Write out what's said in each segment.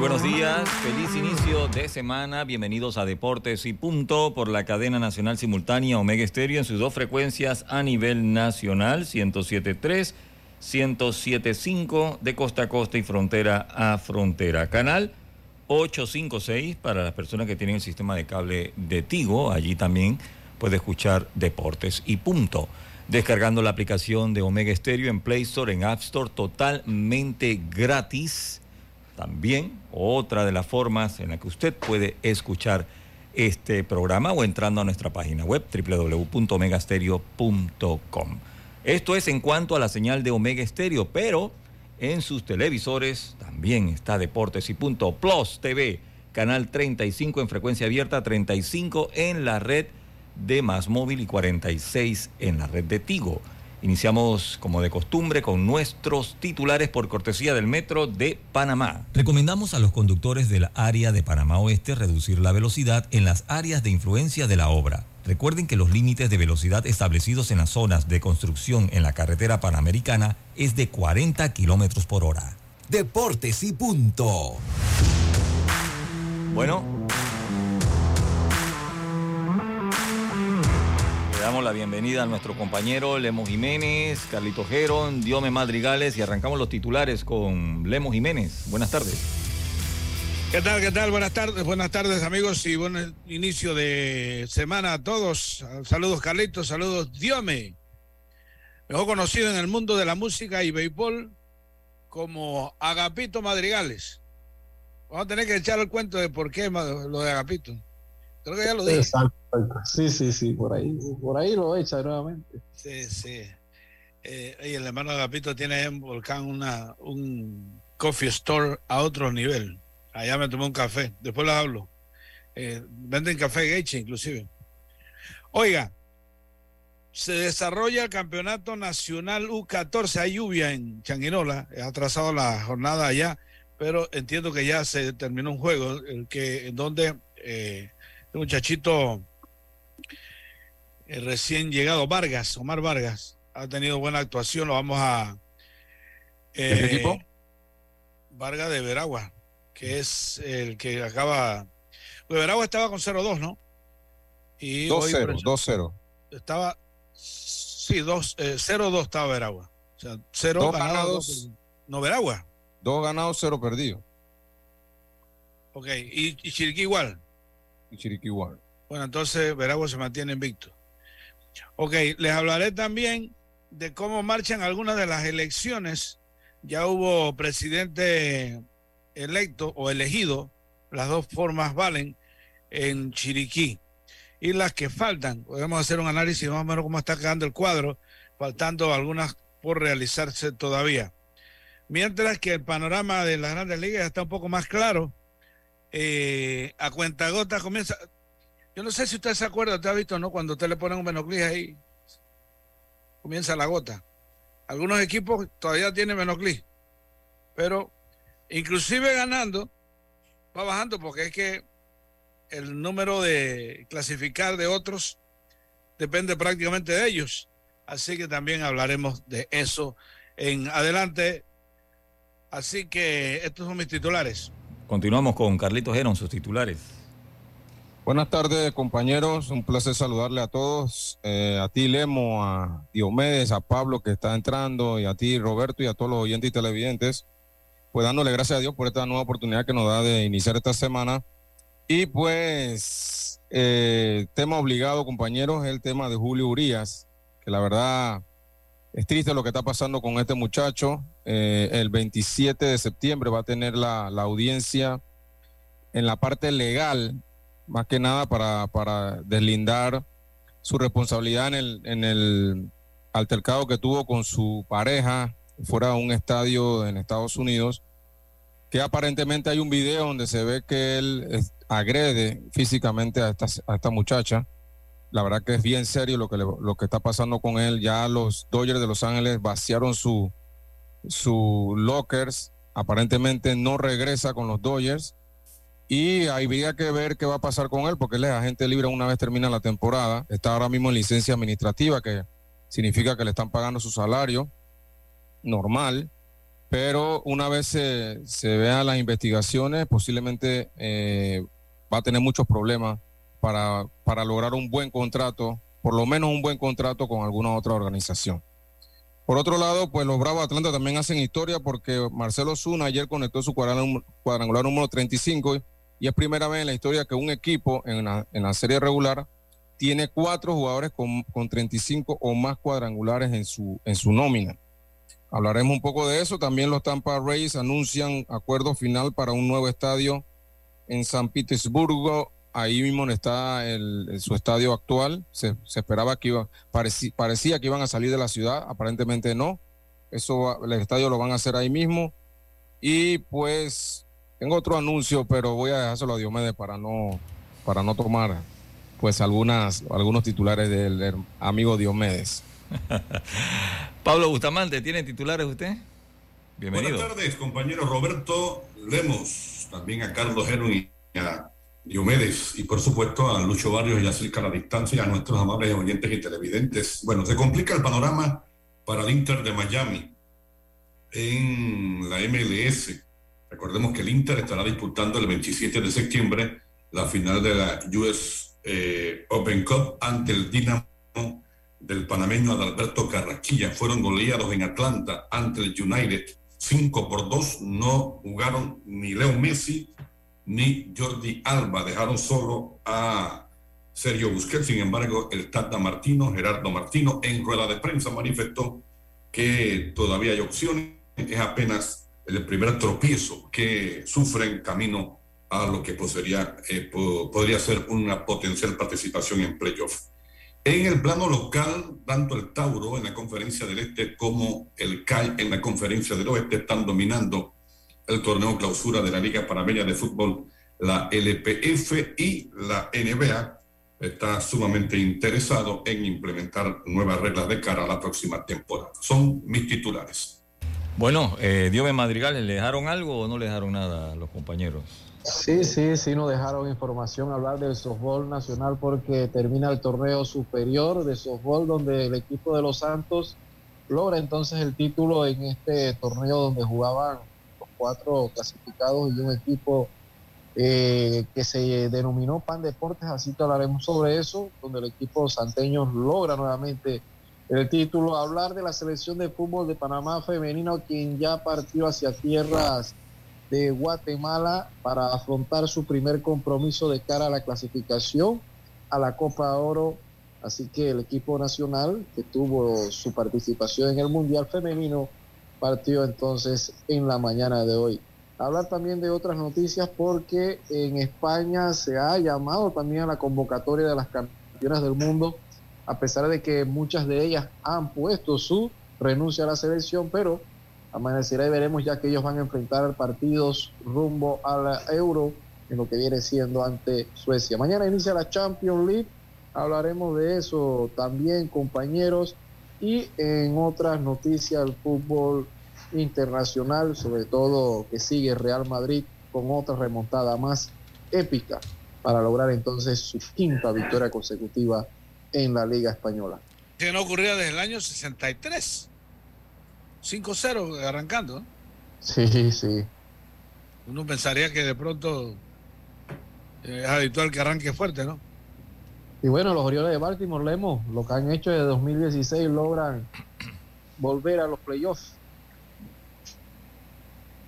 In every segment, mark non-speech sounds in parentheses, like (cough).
Buenos días, feliz inicio de semana, bienvenidos a Deportes y Punto por la cadena nacional simultánea Omega Estéreo en sus dos frecuencias a nivel nacional, 107.3, 107.5 de costa a costa y frontera a frontera. Canal 856 para las personas que tienen el sistema de cable de Tigo, allí también puede escuchar Deportes y Punto. Descargando la aplicación de Omega Estéreo en Play Store, en App Store, totalmente gratis también otra de las formas en la que usted puede escuchar este programa o entrando a nuestra página web www.omegastereo.com. Esto es en cuanto a la señal de Omega Stereo, pero en sus televisores también está Deportes y Punto Plus TV, canal 35 en frecuencia abierta, 35 en la red de Más Móvil y 46 en la red de Tigo. Iniciamos, como de costumbre, con nuestros titulares por cortesía del Metro de Panamá. Recomendamos a los conductores del área de Panamá Oeste reducir la velocidad en las áreas de influencia de la obra. Recuerden que los límites de velocidad establecidos en las zonas de construcción en la carretera panamericana es de 40 kilómetros por hora. Deportes y punto. Bueno, damos la bienvenida a nuestro compañero Lemo Jiménez, Carlito Geron, Diome Madrigales y arrancamos los titulares con Lemo Jiménez. Buenas tardes. ¿Qué tal? ¿Qué tal? Buenas tardes, buenas tardes amigos y buen inicio de semana a todos. Saludos Carlitos, saludos Diome. Mejor conocido en el mundo de la música y béisbol como Agapito Madrigales. Vamos a tener que echar el cuento de por qué lo de Agapito. Creo que ya lo dije. Exacto. Sí, sí, sí, por ahí, por ahí lo echa nuevamente. Sí, sí. Eh, y el hermano Agapito tiene en Volcán una, un coffee store a otro nivel. Allá me tomé un café, después lo hablo. Eh, venden café Gaiche inclusive. Oiga, se desarrolla el campeonato nacional U14. Hay lluvia en Changuinola, ha atrasado la jornada allá, pero entiendo que ya se terminó un juego el que, en donde eh, el muchachito eh, recién llegado, Vargas, Omar Vargas, ha tenido buena actuación, lo vamos a... Eh, ¿Qué equipo? Vargas de Veragua, que es el que acaba... Pues Veragua estaba con 0-2, ¿no? 2-0, 2-0. Estaba, sí, 0-2 eh, estaba Veragua. O sea, 0 dos ganados. ganados no, Veragua. Dos ganados, cero perdidos. Ok, y, y Chiriquí igual. Y Chiriquí. Bueno, entonces Veragua se mantiene invicto. Ok, les hablaré también de cómo marchan algunas de las elecciones. Ya hubo presidente electo o elegido, las dos formas valen, en Chiriquí. Y las que faltan, podemos hacer un análisis más o menos cómo está quedando el cuadro, faltando algunas por realizarse todavía. Mientras que el panorama de las grandes ligas está un poco más claro, eh, a cuenta comienza. Yo no sé si usted se acuerda, usted ha visto, ¿no? Cuando usted le pone un menoclis ahí, comienza la gota. Algunos equipos todavía tienen menoclis, pero inclusive ganando, va bajando porque es que el número de clasificar de otros depende prácticamente de ellos. Así que también hablaremos de eso en adelante. Así que estos son mis titulares. Continuamos con Carlitos Geron, sus titulares. Buenas tardes, compañeros. Un placer saludarle a todos. Eh, a ti, Lemo, a Diomedes, a Pablo que está entrando, y a ti, Roberto, y a todos los oyentes y televidentes. pues dándole gracias a Dios por esta nueva oportunidad que nos da de iniciar esta semana. Y pues, eh, tema obligado, compañeros, es el tema de Julio Urias, que la verdad es triste lo que está pasando con este muchacho. Eh, el 27 de septiembre va a tener la, audiencia en la parte legal, más que nada para, deslindar su responsabilidad en el, altercado que tuvo con su pareja fuera de un estadio en Estados Unidos, que aparentemente hay un video donde se ve que él agrede físicamente a esta muchacha. La verdad que es bien serio lo que, lo que está pasando con él. Ya los Dodgers de Los Ángeles vaciaron su, su lockers. Aparentemente no regresa con los Dodgers. Y habría que ver qué va a pasar con él, porque él es agente libre una vez termina la temporada. Está ahora mismo en licencia administrativa, que significa que le están pagando su salario normal, pero una vez se, se vean las investigaciones, posiblemente eh, va a tener muchos problemas para, para lograr un buen contrato, por lo menos un buen contrato con alguna otra organización. Por otro lado, pues los Bravos Atlanta también hacen historia porque Marcelo Zuna ayer conectó su cuadrangular número 35 y es primera vez en la historia que un equipo en la, en la serie regular tiene cuatro jugadores con, con 35 o más cuadrangulares en su, en su nómina. Hablaremos un poco de eso. También los Tampa Rays anuncian acuerdo final para un nuevo estadio en San Petersburgo. Ahí mismo está el, su estadio actual. Se, esperaba que iba, parecía, que iban a salir de la ciudad. Aparentemente no. Eso, el estadio lo van a hacer ahí mismo. Y pues tengo otro anuncio, pero voy a dejárselo a Diomedes para no, para no tomar pues algunas, algunos titulares del amigo Diomedes. (laughs) Pablo Bustamante, ¿tiene titulares usted? Bienvenido. Buenas tardes, compañero Roberto Lemos, también a Carlos Heron y a Diomedes, y por supuesto a Lucho Barrios y a Circa la Distancia y a nuestros amables oyentes y televidentes. Bueno, se complica el panorama para el Inter de Miami en la MLS. Recordemos que el Inter estará disputando el 27 de septiembre la final de la US eh, Open Cup ante el Dinamo del panameño Adalberto Carrasquilla. Fueron goleados en Atlanta ante el United 5 por 2. No jugaron ni Leo Messi ni Jordi Alba. Dejaron solo a Sergio Busquets. Sin embargo, el Tata Martino, Gerardo Martino, en rueda de prensa manifestó que todavía hay opciones. Es apenas el primer tropiezo que sufren camino a lo que podría, eh, podría ser una potencial participación en playoff. En el plano local, tanto el Tauro en la conferencia del Este como el CAI en la conferencia del Oeste están dominando el torneo clausura de la Liga Panameña de Fútbol, la LPF y la NBA está sumamente interesado en implementar nuevas reglas de cara a la próxima temporada. Son mis titulares. Bueno, eh, Dios Madrigal, ¿le dejaron algo o no le dejaron nada a los compañeros? Sí, sí, sí, nos dejaron información hablar del softball nacional porque termina el torneo superior de softball donde el equipo de los Santos logra entonces el título en este torneo donde jugaban cuatro clasificados y un equipo eh, que se denominó Pan Deportes, así que hablaremos sobre eso, donde el equipo santeño logra nuevamente el título. Hablar de la selección de fútbol de Panamá femenino, quien ya partió hacia tierras de Guatemala para afrontar su primer compromiso de cara a la clasificación a la Copa Oro. Así que el equipo nacional que tuvo su participación en el Mundial Femenino partió entonces en la mañana de hoy. Hablar también de otras noticias porque en España se ha llamado también a la convocatoria de las campeonas del mundo, a pesar de que muchas de ellas han puesto su renuncia a la selección, pero amanecerá y veremos ya que ellos van a enfrentar partidos rumbo a la Euro en lo que viene siendo ante Suecia. Mañana inicia la Champions League, hablaremos de eso también compañeros y en otras noticias del fútbol internacional, sobre todo que sigue Real Madrid con otra remontada más épica para lograr entonces su quinta victoria consecutiva en la Liga Española. Que no ocurría desde el año 63. 5-0 arrancando. Sí, sí. Uno pensaría que de pronto es habitual que arranque fuerte, ¿no? Y bueno, los Orioles de Baltimore, Lemos, lo que han hecho desde 2016 logran volver a los playoffs.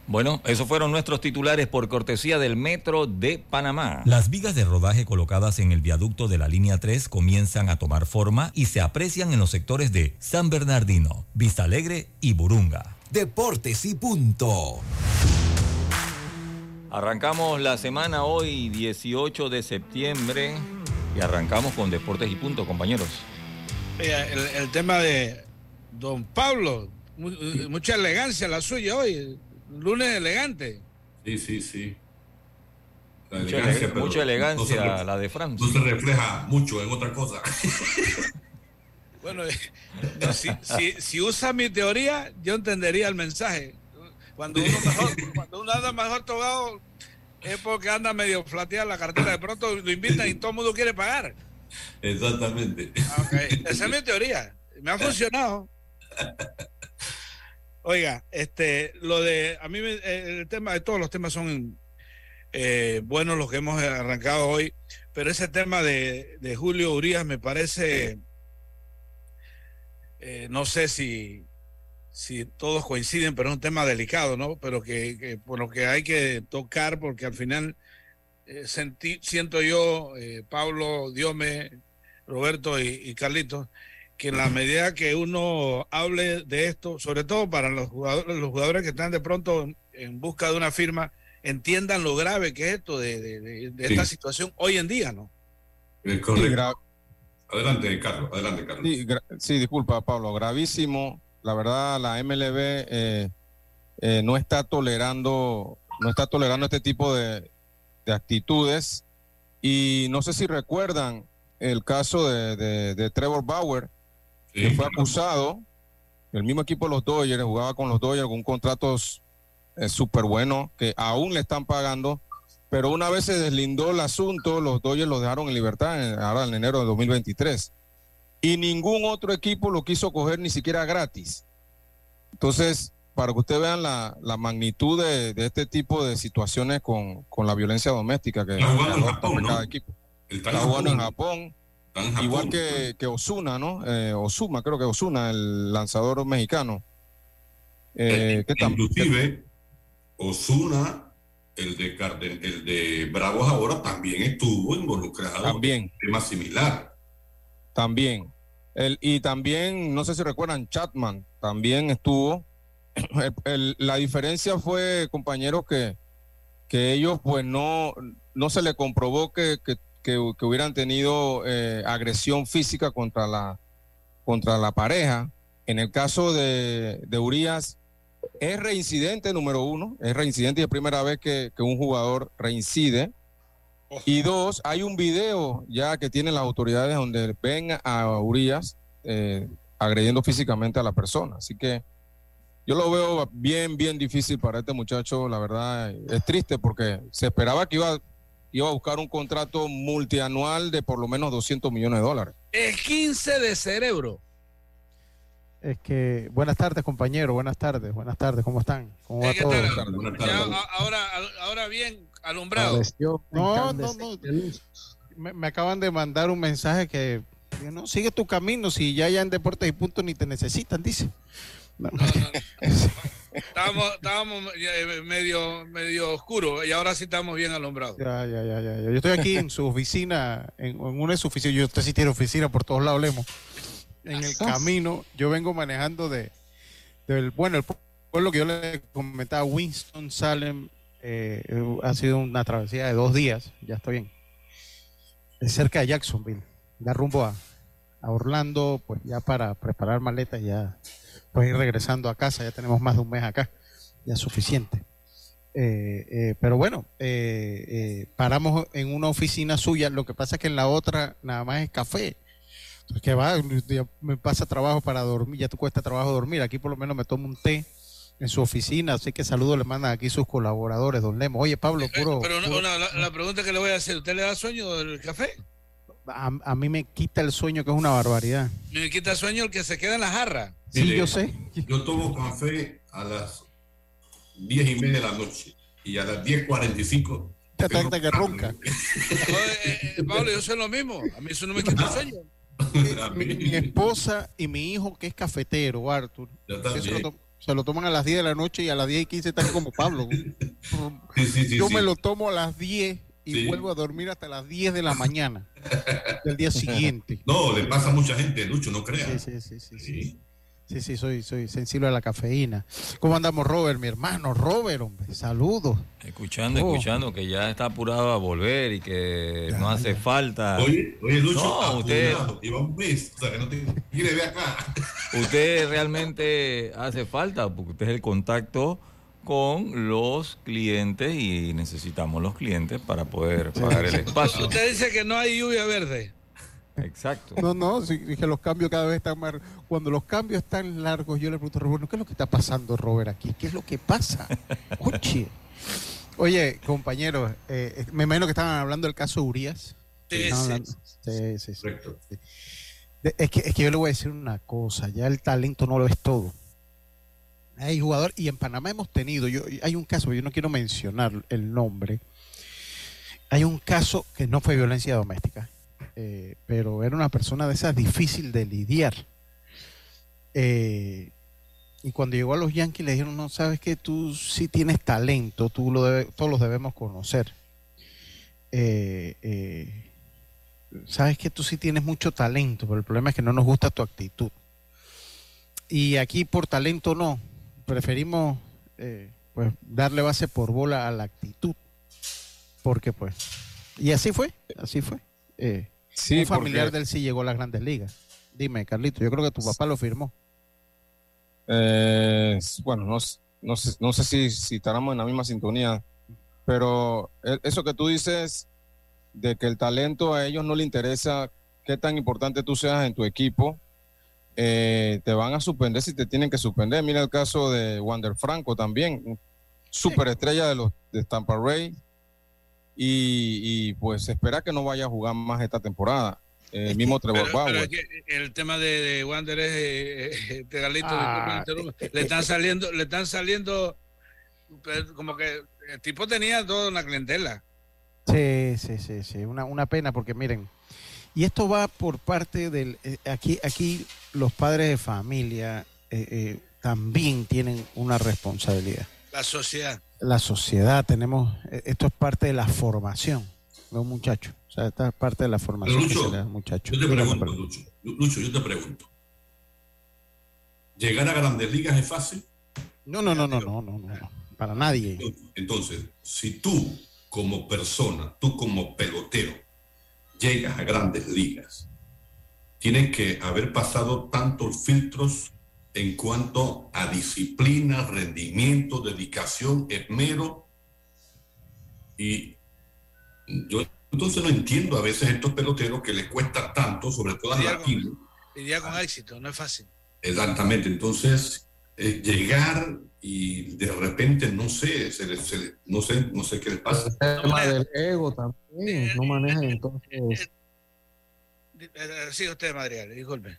Bueno, esos fueron nuestros titulares por cortesía del Metro de Panamá. Las vigas de rodaje colocadas en el viaducto de la línea 3 comienzan a tomar forma y se aprecian en los sectores de San Bernardino, Vista Alegre y Burunga. Deportes y punto. Arrancamos la semana hoy, 18 de septiembre, y arrancamos con Deportes y punto, compañeros. El, el tema de don Pablo, mucha elegancia la suya hoy lunes elegante. Sí, sí, sí. mucha elegancia, la de Francia. No se refleja mucho en otra cosa. (laughs) bueno, si, usa mi teoría, yo entendería el mensaje. Cuando uno, (laughs) cuando uno anda mejor tocado es porque anda medio flateada la cartera. De pronto lo invitan y todo el mundo quiere pagar. Exactamente. Ah, Esa es mi teoría. Me ha funcionado. Oiga, este, lo de, a mí el tema de todos los temas son eh, buenos los que hemos arrancado hoy, pero ese tema de, Julio Urias me parece, eh, no sé si, si todos coinciden, pero es un tema delicado, ¿no? Pero que, por lo que hay que tocar, porque al final eh, siento yo, Pablo, Diome, Roberto y, y Carlitos, que en la medida que uno hable de esto, sobre todo para los jugadores, los jugadores que están de pronto en busca de una firma, entiendan lo grave que es esto de, esta situación hoy en día, ¿no? adelante, Carlos, adelante, Carlos. Sí, disculpa, Pablo, gravísimo. La verdad, la MLB eh, eh, no está tolerando, no está tolerando este tipo de, de actitudes. Y no sé si recuerdan el caso de Trevor Bauer, que fue acusado. El mismo equipo de los Dodgers jugaba con los Dodgers con contratos eh, súper buenos que aún le están pagando. Pero una vez se deslindó el asunto, los Dodgers lo dejaron en libertad ahora en enero de 2023. Y ningún otro equipo lo quiso coger ni siquiera gratis. Entonces, para que ustedes vean la, magnitud de, este tipo de situaciones con, la violencia doméstica que está cada equipo. Está jugando en Japón Igual que, que, Osuna, ¿no? Eh, Osuma, creo que Osuna, el lanzador mexicano. Eh, eh inclusive, Osuna, el de, el de Bravos ahora, también estuvo involucrado también. en un tema similar. También. El, y también, no sé si recuerdan, Chatman también estuvo. (clears throat) la diferencia fue, compañeros, que, que ellos pues no, no se le comprobó que, que que, hubieran tenido eh, agresión física contra la, contra la pareja. En el caso de, de Urias, es reincidente número uno, es reincidente y es primera vez que, un jugador reincide. Y dos, hay un video ya que tienen las autoridades donde ven a Urias eh, agrediendo físicamente a la persona. Así que yo lo veo bien, bien difícil para este muchacho. La verdad es triste porque se esperaba que iba iba a buscar un contrato multianual de por lo menos 200 millones de dólares. Es 15 de cerebro. Es que, buenas tardes, compañero, buenas tardes, buenas tardes, ¿cómo están? ¿Cómo va todo? ahora, ahora bien, alumbrado. No, no, no. Me, acaban de mandar un mensaje que, no, sigue tu camino, si ya ya en Deportes y Puntos ni te necesitan, dice. No, (laughs) estábamos, estábamos eh, medio, medio oscuro y ahora sí estamos bien alumbrados. Ya, ya, ya, ya. Yo estoy aquí en su oficina, en, una de sus oficinas. Yo usted sí tiene oficina por todos lados, Lemos. En el camino, yo vengo manejando de, del, bueno, el pueblo que yo le comentaba, Winston Salem, eh, ha sido una travesía de dos días, ya estoy bien. Es cerca de Jacksonville, da rumbo a, Orlando, pues ya para preparar maletas ya pues ir regresando a casa, ya tenemos más de un mes acá, ya es suficiente. Eh, eh, pero bueno, paramos en una oficina suya, lo que pasa es que en la otra nada más es café. Entonces, que va, me pasa trabajo para dormir, ya te cuesta trabajo dormir, aquí por lo menos me tomo un té en su oficina, así que saludos le mandan aquí sus colaboradores, don Lemo. Oye, Pablo, puro... Pero la, pregunta que le voy a hacer, ¿usted le da sueño del café? A, a, mí me quita el sueño, que es una barbaridad. Me quita el sueño el que se queda en la jarra. Sí, yo sé. Yo tomo café a las diez y media de la noche y a las 10.45 te tanta que ronca. (laughs) Eh, eh, Pablo, yo sé lo mismo. A mí eso no me quita el sueño. (laughs) mi, esposa y mi hijo, que es cafetero, Arthur, Se lo toman a las 10 de la noche y a las 10 y 15 están como Pablo. Yo me lo tomo a las 10 y vuelvo a dormir hasta las 10 de la mañana del día siguiente. No, le pasa a mucha gente, Lucho, no creas. Sí, sí, sí, sí. Sí, soy, soy sensible a la cafeína. ¿Cómo andamos, Robert, mi hermano? Robert, hombre, saludos. Escuchando, oh. escuchando que ya está apurado a volver y que no hace falta. Oye, oye, Lucho, no, usted, lleva un mes, o sea, que no te quiere ver acá. (laughs) Usted realmente hace falta, porque usted es el contacto con los clientes y necesitamos los clientes para poder pagar el (laughs) espacio. Usted dice que no hay lluvia verde. Exacto. No, no, sí, dije los cambios cada vez están más. Cuando los cambios están largos, yo le pregunto a Robert, ¿qué es lo que está pasando, Robert, aquí? ¿Qué es lo que pasa? Oye, Oye compañeros, eh, eh, me imagino que estaban hablando del caso Urias. Sí, sí, sí. sí, Es, que, es que yo le voy a decir una cosa, ya el talento no lo es todo. Hay jugador, y en Panamá hemos tenido, yo, hay un caso, yo no quiero mencionar el nombre, hay un caso que no fue violencia doméstica, eh, pero era una persona de esas difícil de lidiar. Eh, y cuando llegó a los Yankees le dijeron, no, sabes que tú sí tienes talento, tú lo todos los debemos conocer. Eh, sabes que tú sí tienes mucho talento, pero el problema es que no nos gusta tu actitud. Y aquí por talento no, preferimos pues darle base por bola a la actitud, porque pues, y así fue, así fue. Sí, un familiar del sí llegó a las grandes ligas. Dime, Carlito, yo creo que tu papá lo firmó. Eh, bueno, no, no, sé, no sé si, si estaremos en la misma sintonía, pero e, eso que tú dices de que el talento a ellos no le interesa qué tan importante tú seas en tu equipo, eh, te van a suspender si te tienen que suspender. Mira el caso de Wander Franco también, superestrella de los de Tampa Ray, y, pues espera que no vaya a jugar más esta temporada. El mismo Trevor Bauer. el tema de, Wander es, eh, eh, Galito, ah, eh, le están saliendo, le están saliendo pues, como que el tipo tenía toda una clientela. Sí, sí, sí, sí, una, una pena porque miren, y esto va por parte del, aquí, aquí los padres de familia también tienen una responsabilidad. La sociedad la sociedad, tenemos, eh, esto es parte de la formación de un muchacho. O sea, esta es parte de la formación Lucho, muchacho. Yo te pregunto, Lucho, Lucho, yo te pregunto. ¿Llegar a grandes ligas es fácil? No, no, no, no, no, no, no, para nadie. Entonces, si tú como persona, tú como pelotero, llegas a grandes ligas, tienes que haber pasado tantos filtros en cuanto a disciplina, rendimiento, dedicación, esmero. Y yo entonces no entiendo a veces estos peloteros que les cuesta tanto, sobre todo a latinos. Lidiar con éxito, no es fácil. Exactamente, entonces eh, llegar y de repente no sé, se no sé, no sé qué les pasa. El tema del ego también, no maneja entonces. Eh, eh, sí, usted, Madrigal, disculpe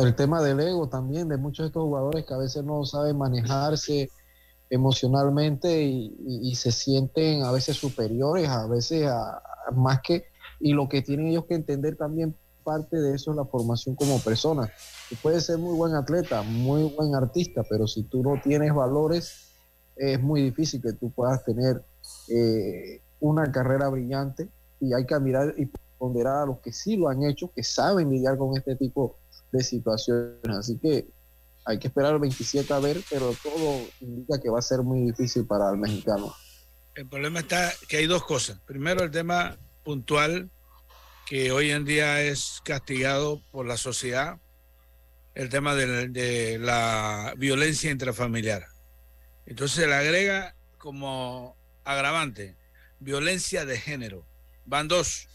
el tema del ego también de muchos de estos jugadores que a veces no saben manejarse emocionalmente y, se sienten a veces superiores, a veces más que, y lo que tienen ellos que entender también parte de eso es la formación como persona. Tú puedes ser muy buen atleta, muy buen artista, pero si tú no tienes valores, es muy difícil que tú puedas tener eh, una carrera brillante y hay que mirar y ponderar a los que sí lo han hecho, que saben lidiar con este tipo de situaciones. Así que hay que esperar el 27 a ver, pero todo indica que va a ser muy difícil para el mexicano. El problema está que hay dos cosas. Primero, el tema puntual, que hoy en día es castigado por la sociedad, el tema de, la violencia intrafamiliar. Entonces se le agrega como agravante violencia de género. Van dos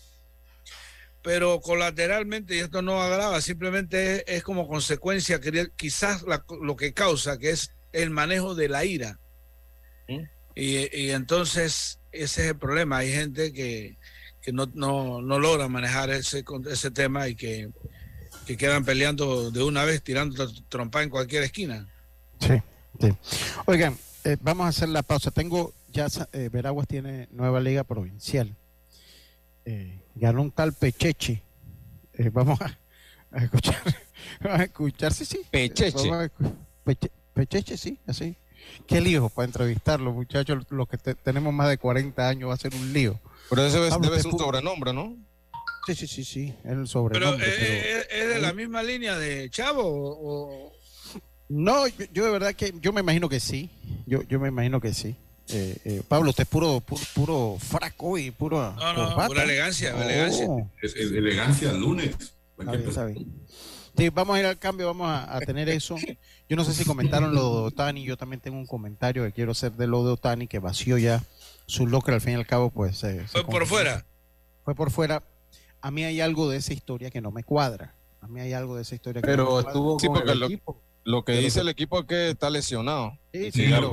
pero colateralmente, y esto no agrava, simplemente es, como consecuencia, quizás lo que causa, que es el manejo de la ira. ¿Mm? Y, entonces ese es el problema. Hay gente que, no, logra manejar ese, ese tema y que, quedan peleando de una vez, tirando trompa en cualquier esquina. Sí, sí. Oigan, eh, vamos a hacer la pausa. Tengo, ya eh, Veraguas tiene nueva liga provincial. Eh, ganó un tal Pecheche. Eh, vamos a, escuchar, (laughs) vamos a escuchar, sí, sí. Pecheche. Pecheche, sí, así. Qué lío para entrevistarlo, muchachos. Los que tenemos más de 40 años va a ser un lío. Pero ese debe, ser un sobrenombre, ¿no? Sí, sí, sí, sí, es el sobrenombre. Pero, eh, ¿es de la misma línea de Chavo o...? No, yo, de verdad que yo me imagino que sí. Yo, yo me imagino que sí. Eh, eh, Pablo, usted es puro, puro, puro fraco y puro. No, no, pura elegancia, elegancia. Oh. elegancia el lunes. Sí, vamos a ir al cambio, vamos a, tener eso. Yo no sé si comentaron lo de Otani, yo también tengo un comentario que quiero hacer de lo de Otani, que vació ya su locker al fin y al cabo, pues... ¿Fue por fuera? Fue por fuera. A mí hay algo de esa historia que no me cuadra. A mí hay algo de esa historia que Pero no me estuvo con el equipo. Lo que dice el equipo es que está lesionado. Sí, sí, claro.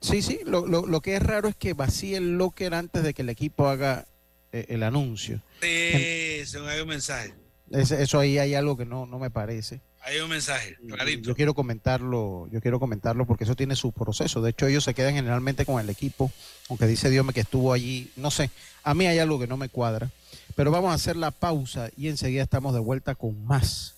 Sí, sí, lo, lo, lo, que es raro es que vacíe el locker antes de que el equipo haga eh, el anuncio. Sí, eso hay un mensaje. eso ahí hay algo que no, no me parece. Hay un mensaje, clarito. Yo quiero comentarlo, yo quiero comentarlo porque eso tiene su proceso. De hecho, ellos se quedan generalmente con el equipo, aunque dice Dios que estuvo allí, no sé, a mí hay algo que no me cuadra. Pero vamos a hacer la pausa y enseguida estamos de vuelta con más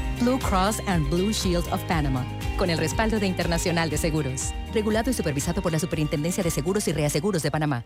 Blue Cross and Blue Shield of Panama, con el respaldo de Internacional de Seguros, regulado y supervisado por la Superintendencia de Seguros y Reaseguros de Panamá.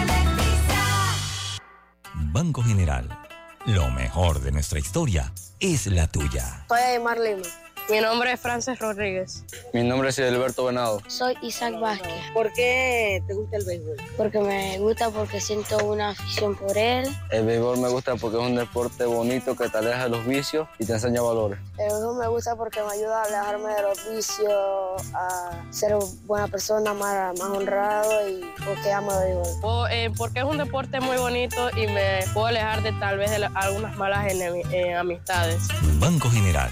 Banco General. Lo mejor de nuestra historia es la tuya. Soy Aymar Lima. Mi nombre es Frances Rodríguez. Mi nombre es Alberto Venado. Soy Isaac Vázquez. ¿Por qué te gusta el béisbol? Porque me gusta porque siento una afición por él. El béisbol me gusta porque es un deporte bonito que te aleja de los vicios y te enseña valores. El béisbol me gusta porque me ayuda a alejarme de los vicios, a ser buena persona, más, más honrado y porque amo el béisbol. O, eh, porque es un deporte muy bonito y me puedo alejar de tal vez de algunas malas eh, amistades. Banco General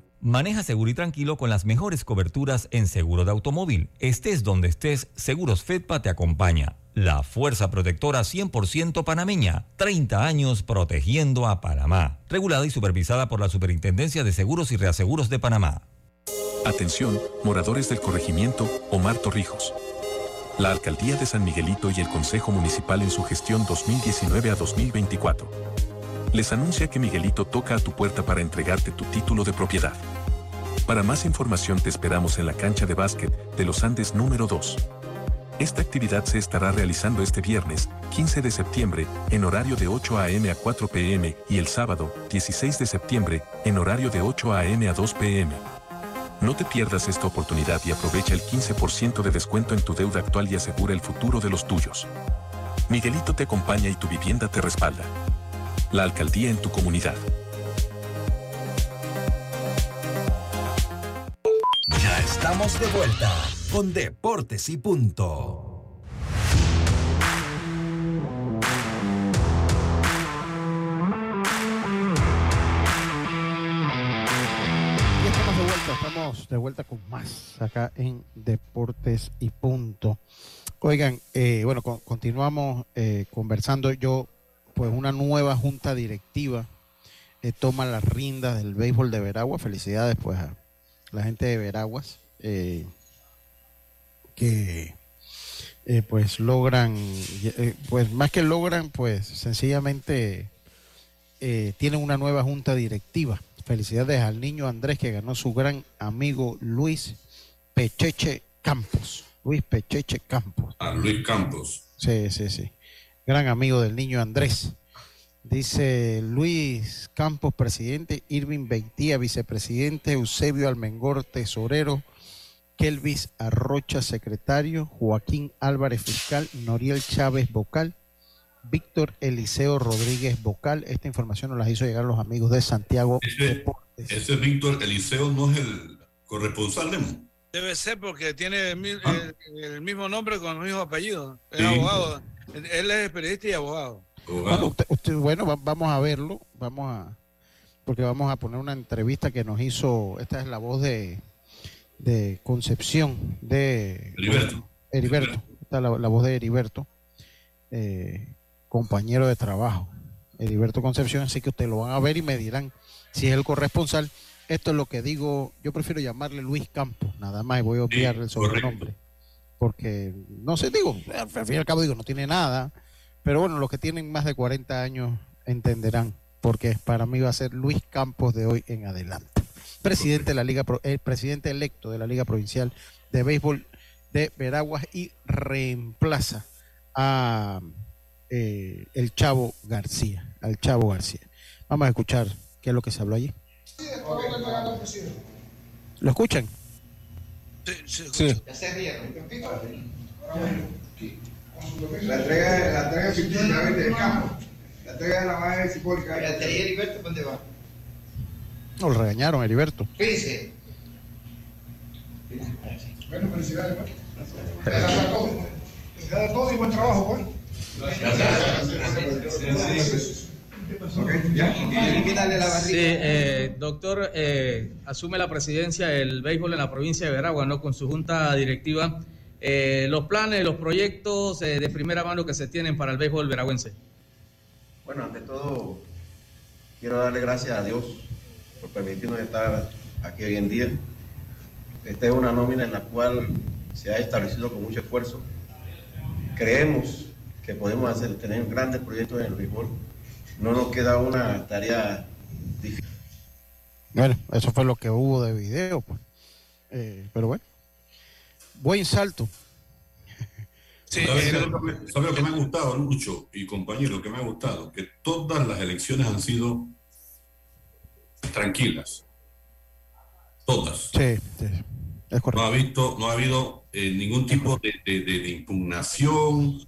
Maneja seguro y tranquilo con las mejores coberturas en seguro de automóvil. Estés donde estés, Seguros Fedpa te acompaña. la fuerza protectora 100% panameña. 30 años protegiendo a Panamá. Regulada y supervisada por la Superintendencia de Seguros y Reaseguros de Panamá. Atención, moradores del corregimiento Omar Torrijos. La Alcaldía de San Miguelito y el Consejo Municipal en su gestión 2019 a 2024. Les anuncia que Miguelito toca a tu puerta para entregarte tu título de propiedad. Para más información te esperamos en la cancha de básquet de los Andes número 2. Esta actividad se estará realizando este viernes, 15 de septiembre, en horario de 8 a.m. a 4 p.m. y el sábado, 16 de septiembre, en horario de 8 a.m. a 2 p.m. No te pierdas esta oportunidad y aprovecha el 15% de descuento en tu deuda actual y asegura el futuro de los tuyos. Miguelito te acompaña y tu vivienda te respalda. La alcaldía en tu comunidad. Ya estamos de vuelta con Deportes y Punto. Y estamos de vuelta, estamos de vuelta con más acá en Deportes y Punto. Oigan, eh, bueno, con- continuamos eh, conversando. Yo, pues una nueva junta directiva eh, toma las riendas del béisbol de Veragua. Felicidades pues a la gente de Veraguas eh, que eh, pues logran, pues más que logran, pues sencillamente tienen una nueva junta directiva. Felicidades al niño Andrés que ganó su gran amigo Luis Pecheche Campos. Luis Pecheche Campos. A Luis Campos. Sí, sí, sí. Gran amigo del niño Andrés. Dice Luis Campos, presidente, Irving Beitía, vicepresidente, Eusebio Almengor, tesorero, Kelvis Arrocha, secretario, Joaquín Álvarez, fiscal, Noriel Chávez, vocal, Víctor Eliseo Rodríguez, vocal. Esta información nos la hizo llegar los amigos de Santiago. Ese, ese Víctor Eliseo no es el corresponsal de Debe ser porque tiene el, mi- el- el mismo nombre con el mismo apellido. Es Sí. abogado. Él es periodista y abogado. Bueno, usted- usted- bueno, va- vamos a verlo, vamos a, porque vamos a poner una entrevista que nos hizo, esta es la voz de, de Concepción, de Heriberto. Heriberto, esta es la, la voz de Heriberto, eh, compañero de trabajo, Heriberto Concepción, así que ustedes lo van a ver y me dirán si es el corresponsal. Esto es lo que digo, yo prefiero llamarle Luis Campos, nada más, y voy a obviar el sobrenombre porque no sé, digo, al fin y al cabo digo, no tiene nada, pero bueno, los que tienen más de 40 años entenderán, porque para mí va a ser Luis Campos de hoy en adelante. Presidente de la Liga, el presidente electo de la Liga Provincial de Béisbol de Veraguas y reemplaza a eh, el Chavo García, al Chavo García. Vamos a escuchar qué es lo que se habló allí. ¿Lo escuchan? Sí. Ya se rieron. La entrega, la entrega del campo. La entrega de la madre simbólica. La entrega de Heriberto, ¿dónde va? No, lo regañaron, Heriberto. Fíjese. Bueno, felicidades, pues. Felicidades a todos. Felicidades a todos y buen trabajo, pues. Sí, eh, doctor, eh, asume la presidencia del béisbol en la provincia de Veragua, ¿no? Con su junta directiva. Eh, los planes, los proyectos eh, de primera mano que se tienen para el béisbol veragüense. Bueno, ante todo, quiero darle gracias a Dios por permitirnos estar aquí hoy en día. Esta es una nómina en la cual se ha establecido con mucho esfuerzo. Creemos que podemos hacer, tener grandes proyectos en el béisbol. No nos queda una tarea difícil. Bueno, eso fue lo que hubo de video, pues. Eh, pero bueno, buen salto. ¿Sabes lo que me- sabe lo que me ha gustado, Lucho y compañero? Que me ha gustado que todas las elecciones han sido tranquilas. Todas. Sí, sí, es correcto. No ha, visto, no ha habido eh, ningún tipo de, de- de- de impugnación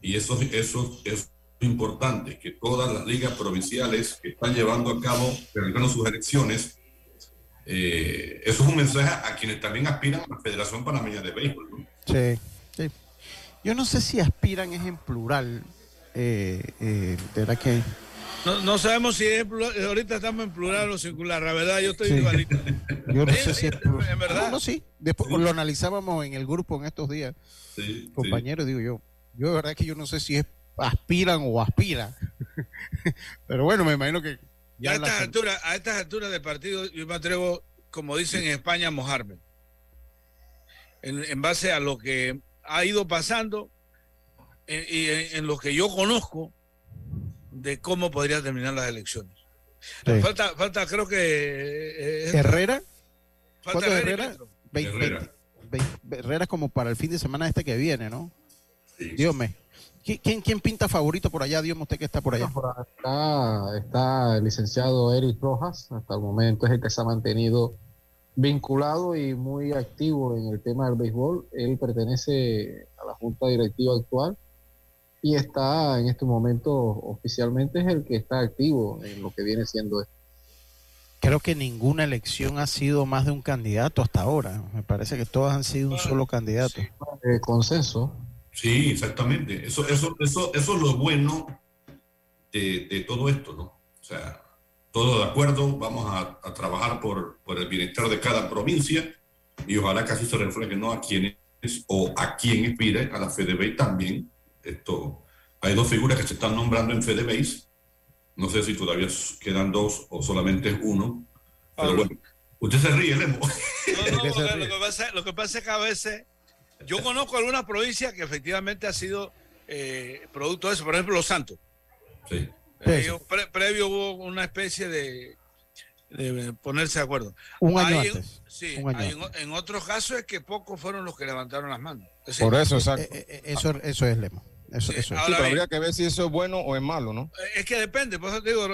y eso, eso es importante, que todas las ligas provinciales que están llevando a cabo, realizando sus elecciones, eh, eso es un mensaje a quienes también aspiran a la Federación Panameña de Béisbol. ¿no? Sí, sí. Yo no sé si aspiran es en plural. Eh, eh, de verdad que. No, no sabemos si es plural, ahorita estamos en plural o singular, la verdad yo estoy Sí. igualito. (laughs) Yo no Sí, sé sí, si es (laughs) plural. en verdad. No, no, sí. Después lo analizábamos en el grupo en estos días, compañero, digo yo. Yo de verdad que yo no sé si es aspiran o aspiran. (laughs) Pero bueno, me imagino que ya a estas alturas, a estas alturas del partido, yo me atrevo, como dicen en España, a mojarme. En, base a lo que ha ido pasando y en, lo que yo conozco de cómo podrían terminar las elecciones. Falta, falta, creo que. Eh, Herrera. Falta Herrera. Herrera. Herrera como para el fin de semana este que viene, ¿no? Dios mío. ¿Quién, ¿Quién, pinta favorito por allá? Dios usted que está por allá. Por acá está el licenciado Eric Rojas, hasta el momento es el que se ha mantenido vinculado y muy activo en el tema del béisbol. Él pertenece a la junta directiva actual y está en este momento oficialmente es el que está activo en lo que viene siendo esto. Creo que ninguna elección ha sido más de un candidato hasta ahora. Me parece que todas han sido un solo candidato. Eh, consenso. Sí, exactamente. Eso, eso, eso, eso es lo bueno de, todo esto, ¿no? O sea, todo de acuerdo, vamos a, trabajar por, por, el bienestar de cada provincia y ojalá que así se refleje, ¿no? A quienes o a quien inspire, a la FedeBase también. Esto, hay dos figuras que se están nombrando en FedeBase. No sé si todavía quedan dos o solamente es uno. Pero bueno, usted se ríe, Lemo. No, no, lo, que pasa, lo que pasa es que a veces yo conozco algunas provincias que efectivamente ha sido eh, producto de eso, por ejemplo, Los Santos. Sí. Eh, previo hubo una especie de, ponerse de acuerdo. Un año antes. Sí, en, otros casos es que pocos fueron los que levantaron las manos. por eso, eh, exacto. eso, eso es lema. Eso, eso sí, pero habría que ver si eso es bueno o es malo, ¿no? Es que depende, por eso digo,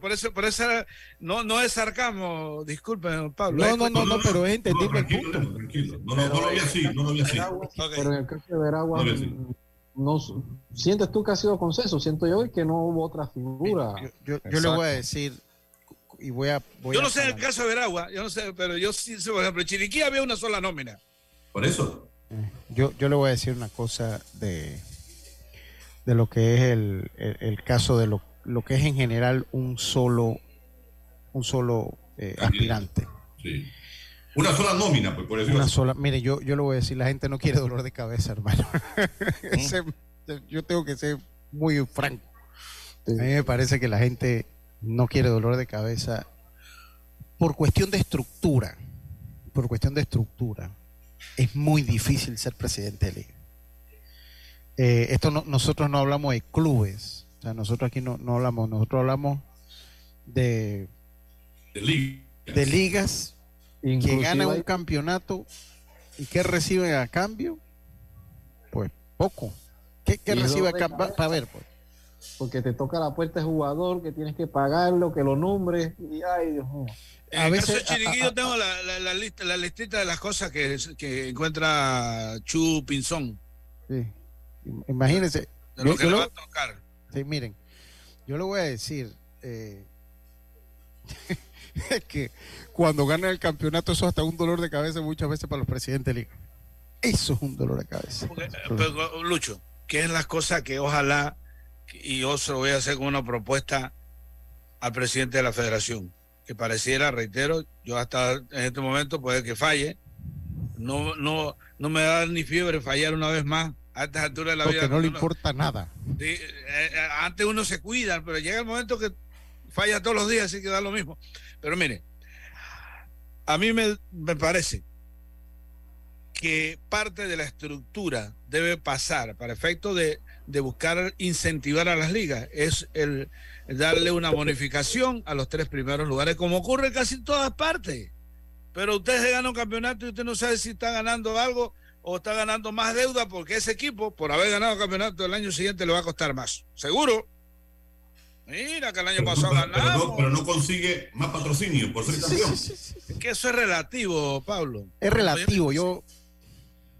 por eso, por eso no, no es sarcasmo, disculpen, Pablo. No, no, no, no, pero es entendible el punto. Tranquilo, no, no, no, lo vi así, no lo vi así. Pero en el caso de Veragua, no, sientes tú que ha sido consenso, siento yo que no hubo otra figura. Yo, yo, le voy a decir, y voy a... yo no sé en el caso de Veragua, yo no sé, pero yo sí sé, por ejemplo, en Chiriquí había una sola nómina. Por eso. Eh, yo, yo le voy a decir una cosa de de lo que es el, el, caso de lo, lo, que es en general un solo, un solo eh, aspirante. Sí. Una sola nómina, pues por eso. Una sola, mire, yo, yo lo voy a decir, la gente no quiere dolor de cabeza, hermano. (laughs) yo tengo que ser muy franco. A mí me parece que la gente no quiere dolor de cabeza por cuestión de estructura. Por cuestión de estructura. Es muy difícil ser presidente de liga. Eh, esto nosotros no hablamos de clubes, o sea, nosotros aquí no, no hablamos, nosotros hablamos de, de ligas, que ganan un campeonato y que reciben a cambio, pues poco. ¿Qué, recibe a cambio? Para ver, pues. Porque te toca la puerta de jugador, que tienes que pagarlo, que lo nombres, y ay, Dios mío. a veces, Chiriquillo tengo la, la, lista, la listita de las cosas que, que encuentra Chu Pinzón. Sí. Imagínense. lo que va a tocar. Sí, miren, yo le voy a decir eh, (laughs) que cuando ganan el campeonato eso es hasta un dolor de cabeza muchas veces para los presidentes de liga. Eso es un dolor de cabeza. Lucho, ¿qué es las cosas que ojalá, y yo se lo voy a hacer con una propuesta al presidente de la federación, que pareciera, reitero, yo hasta en este momento puede que falle, no, no, no me da ni fiebre fallar una vez más a estas alturas de la vida. Porque no le importa nada. Eh, eh, antes uno se cuida, pero llega el momento que falla todos los días, así que da lo mismo. Pero mire, a mí me, parece que parte de la estructura debe pasar para efecto de, de buscar incentivar a las ligas, es el, darle una bonificación a los tres primeros lugares, como ocurre casi en todas partes. Pero usted se gana un campeonato y usted no sabe si está ganando algo o está ganando más deuda porque ese equipo, por haber ganado el campeonato el año siguiente, le va a costar más. Seguro. Mira que el año pasado ganamos. Pero no, consigue más patrocinio por ser campeón. Es que eso es relativo, Pablo. Es relativo. Yo,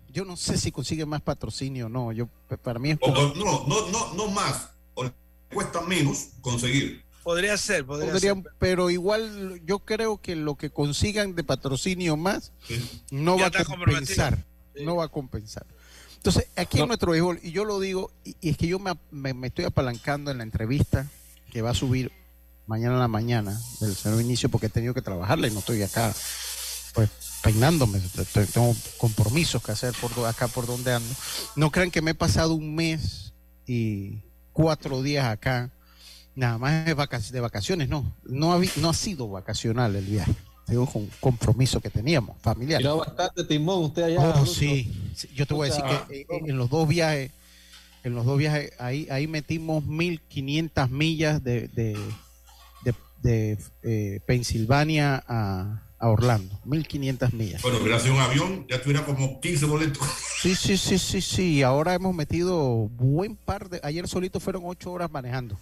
yo no sé si consigue más patrocinio o no. Yo, para mí es. no, no, no, no más. O cuesta menos conseguir. Podría ser, podría ser. Pero igual yo creo que lo que consigan de patrocinio más no va a compensar no va a compensar. Entonces, aquí en nuestro béisbol, y yo lo digo, y, es que yo me, estoy apalancando en la entrevista que va a subir mañana a la mañana del señor inicio porque he tenido que trabajarle y no estoy acá pues peinándome, tengo compromisos que hacer por acá por donde ando. No crean que me he pasado un mes y cuatro días acá, nada más de vacaciones, no, no ha, no ha sido vacacional el viaje. Tengo un compromiso que teníamos, familiar. Era bastante timón usted allá. Oh, sí. Yo te voy a decir que eh, en los dos viajes, en los dos viajes, ahí, ahí metimos 1500 millas de, de, de, eh, Pensilvania a, a Orlando, 1500 millas. Bueno, hubiera sido un avión, ya tuviera como 15 boletos. Sí, sí, sí, sí, sí. Ahora hemos metido buen par de. Ayer solito fueron 8 horas manejando.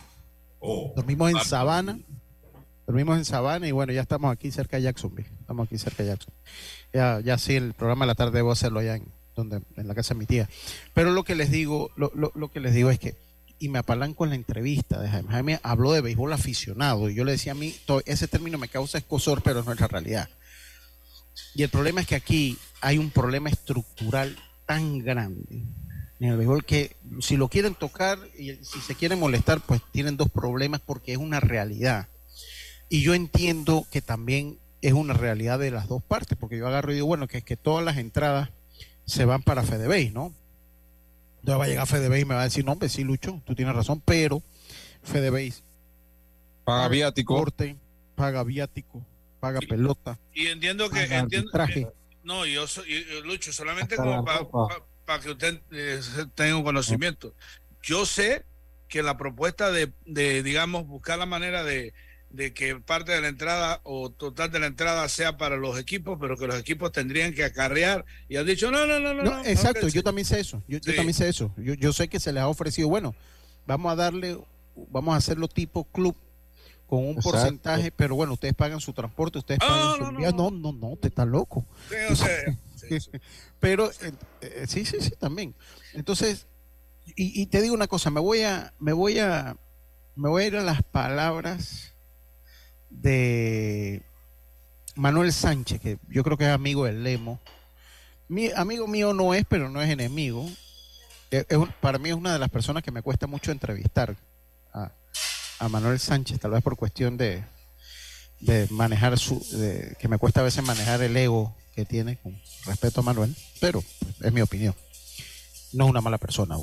Oh, Dormimos en Sabana. Dormimos en Sabana y bueno, ya estamos aquí cerca de Jacksonville. Estamos aquí cerca de Jackson. Ya, ya sí, el programa de la tarde debo hacerlo allá en, donde, en la casa de mi tía. Pero lo que les digo, lo, lo, lo que les digo es que y me apalanco en la entrevista de Jaime. Jaime habló de béisbol aficionado y yo le decía a mí, ese término me causa escosor, pero es nuestra realidad. Y el problema es que aquí hay un problema estructural tan grande en el béisbol que si lo quieren tocar y si se quieren molestar, pues tienen dos problemas porque es una realidad. Y yo entiendo que también es una realidad de las dos partes, porque yo agarro y digo, bueno, que es que todas las entradas se van para FedeBase, ¿no? Entonces va a llegar FedeBase y me va a decir, no, hombre, sí, Lucho, tú tienes razón, pero FedeBase paga viático, corte, paga viático, paga pelota. Y entiendo que, entiendo, eh, no, yo soy, Lucho, solamente como para que usted eh, tenga un conocimiento. Yo sé que la propuesta de, de, digamos, buscar la manera de, de que parte de la entrada o total de la entrada sea para los equipos, pero que los equipos tendrían que acarrear. Y han dicho, no, no, no, no. no exacto, yo también sé eso. Yo, yo también sé eso. Yo, yo, sé que se les ha ofrecido, bueno, vamos a darle, vamos a hacerlo tipo club con un exacto. porcentaje, pero bueno, ustedes pagan su transporte, ustedes pagan su envío. No, no, no, te estás loco. Sí, o sea, sí, sí. (laughs) pero eh, eh, sí, sí, sí, también. Entonces, y, y te digo una cosa, me voy a, me voy a, me voy a ir a las palabras de Manuel Sánchez, que yo creo que es amigo del Lemo. Mi, amigo mío no es, pero no es enemigo. Es, para mí es una de las personas que me cuesta mucho entrevistar a, Manuel Sánchez, tal vez por cuestión de, de manejar su, que me cuesta a veces manejar el ego que tiene, con respeto a Manuel, pero es mi opinión. No es una mala persona,